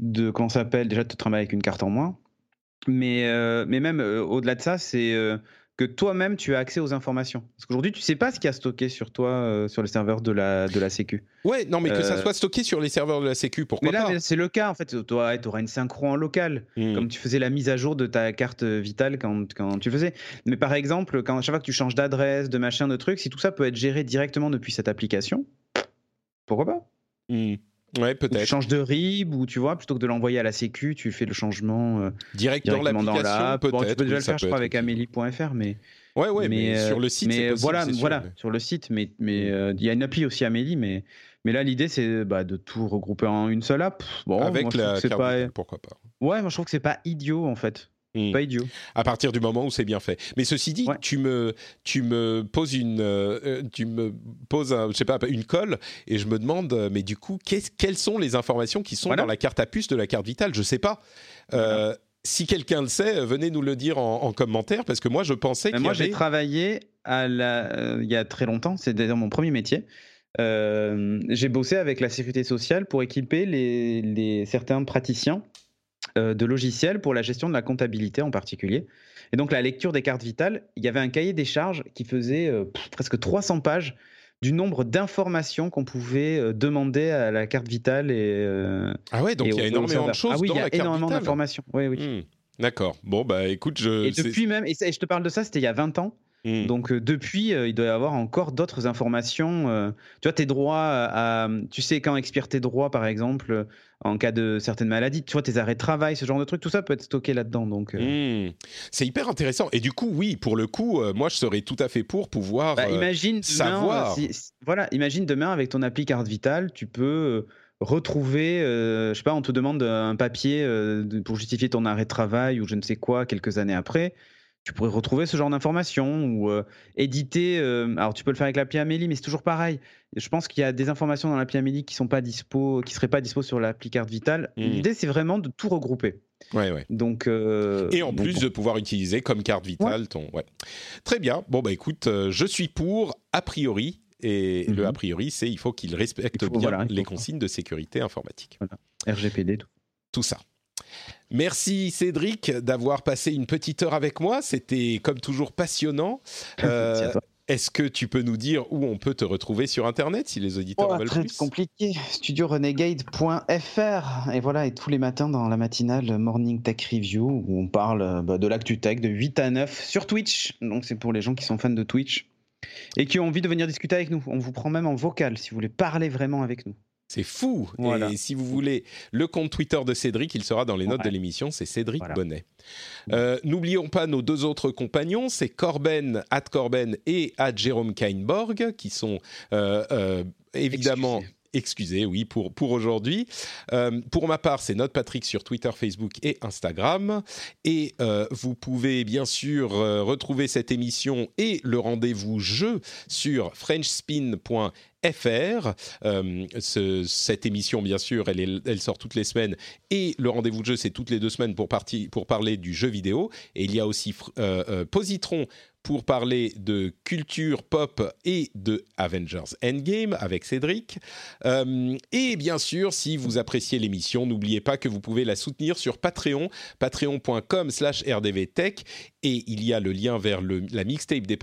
de comment ça s'appelle? Déjà de te trimballer avec une carte en moins. Mais, euh, mais même euh, au-delà de ça, c'est euh, que toi-même, tu as accès aux informations. Parce qu'aujourd'hui, tu sais pas ce qu'il y a stocké sur toi, sur les serveurs de la, de la Sécu. Ouais, non, mais que ça soit stocké sur les serveurs de la Sécu, pourquoi mais là, pas? c'est le cas, en fait. Tu auras une synchro en local. Hmm. Comme tu faisais la mise à jour de ta carte vitale quand, quand tu faisais. Mais par exemple, quand, à chaque fois que tu changes d'adresse, de machin, de trucs, si tout ça peut être géré directement depuis cette application, pourquoi pas? Hmm. Ouais, Ou tu peut-être. changes de RIB, ou tu vois, plutôt que de l'envoyer à la Sécu, tu fais le changement euh, Direct dans directement dans l'application, l'app. peut-être. Bon, tu peux déjà oui, le faire, je crois, avec. Amélie.fr, mais, Ouais, ouais, mais, euh, sur le site, mais possible, voilà, c'est sûr, voilà, mais- sur le site, mais mais euh, il y a une appli aussi Amélie, mais mais là l'idée c'est bah, de tout regrouper en une seule app. Bon, Avec moi, je trouve la que carte pas, pourquoi pas. ouais, moi je trouve que c'est pas idiot en fait, Hmm. pas idiot. À partir du moment où c'est bien fait. Mais ceci dit, Ouais. tu me tu me poses une euh, euh, tu me poses un, je sais pas une colle et je me demande euh, mais du coup qu'est-ce- quelles sont les informations qui sont Voilà. dans la carte à puce de la carte vitale? Je sais pas. Euh, Si quelqu'un le sait, venez nous le dire en, en commentaire parce que moi je pensais y moi, j'ai travaillé à la, euh, il y a très longtemps, c'est d'ailleurs mon premier métier. J'ai bossé avec la sécurité sociale pour équiper les, les- certains praticiens de logiciels pour la gestion de la comptabilité en particulier. Et donc, la lecture des cartes vitales, il y avait un cahier des charges qui faisait euh, pff, presque 300 pages du nombre d'informations qu'on pouvait euh, demander à la carte vitale et euh, Ah ouais, donc il y a énormément de choses ah oui, dans il y a la énormément d'informations. Oui, oui. Hmm. D'accord. Bon bah écoute, je Et depuis même, et ça- et je te parle de ça, c'était il y a 20 ans. Hmm. Donc euh, depuis, euh, il doit y avoir encore d'autres informations. euh, tu vois, tes droits, à, tu sais quand expirent tes droits, par exemple, euh, en cas de certaines maladies. Tu vois, tes arrêts de travail, ce genre de trucs, tout ça peut être stocké là-dedans. Donc, euh, Hmm. C'est hyper intéressant. Et du coup, oui, pour le coup, euh, moi, je serais tout à fait pour pouvoir. bah, euh, imagine demain, savoir. si- si- voilà, imagine demain avec ton appli carte vitale, tu peux retrouver, je sais pas, on te demande un papier pour justifier ton arrêt de travail ou je ne sais quoi quelques années après. Tu pourrais retrouver ce genre d'informations ou euh, éditer. euh, alors tu peux le faire avec l'appli Amélie, mais c'est toujours pareil. Je pense qu'il y a des informations dans l'appli Amélie qui sont pas dispo, qui seraient pas dispo sur l'appli carte vitale. Mm. L'idée c'est vraiment de tout regrouper. Ouais, ouais. Donc euh, Et en donc, plus de pouvoir utiliser comme carte vitale ton. Ouais. Très bien. Bon bah écoute, je suis pour a priori. Et le Mhm. a priori, c'est il faut qu'il respecte Il faut- bien voilà, les consignes de sécurité informatique. RGPD tout. Tout ça. Merci Cédric d'avoir passé une petite heure avec moi. C'était comme toujours passionnant. Euh, <laughs> Merci à toi. Est-ce que tu peux nous dire où on peut te retrouver sur Internet si les auditeurs Oh, veulent très plus? compliqué. StudioRenegade.fr. Et voilà, et tous les matins dans la matinale Morning Tech Review où on parle bah, de l'actu tech de 8 à 9 sur Twitch. Donc c'est pour les gens qui sont fans de Twitch et qui ont envie de venir discuter avec nous. On vous prend même en vocal si vous voulez parler vraiment avec nous. C'est fou. Voilà. Et si vous voulez le compte Twitter de Cédric, il sera dans les notes Ouais. de l'émission. C'est Cédric Voilà. Bonnet. Euh, N'oublions pas nos deux autres compagnons, c'est Corben, at Corben et at Jérôme Kainborg, qui sont euh, euh, évidemment. Excusez. Excusez, oui, pour, pour aujourd'hui. Euh, pour ma part, c'est Note Patrick sur Twitter, Facebook et Instagram. Et euh, vous pouvez bien sûr euh, retrouver cette émission et le rendez-vous jeu sur frenchspin.fr. Euh, ce- cette émission, bien sûr, elle, sort toutes les semaines et le rendez-vous de jeu, c'est toutes les deux semaines pour, parler du jeu vidéo. Et il y a aussi fr- euh, euh, Positron pour parler de culture pop et de Avengers Endgame avec Cédric. Euh, et bien sûr, si vous appréciez l'émission, n'oubliez pas que vous pouvez la soutenir sur Patreon, patreon.com slash rdvtech. Et il y a le lien vers la mixtape des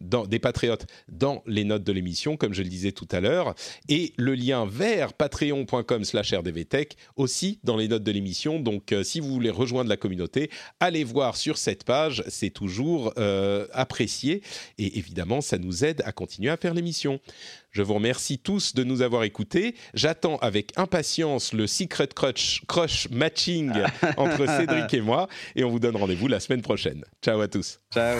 des patriotes dans les notes de l'émission, comme je le disais tout à l'heure, et le lien vers patreon.com slash rdvtech aussi dans les notes de l'émission. Donc, euh, si vous voulez rejoindre la communauté, allez voir sur cette page, c'est toujours euh, apprécié, et évidemment, ça nous aide à continuer à faire l'émission. Je vous remercie tous de nous avoir écoutés. J'attends avec impatience le Secret Crush, crush matching <laughs> entre Cédric et moi, et on vous donne rendez-vous la semaine prochaine. Ciao à tous. Ciao.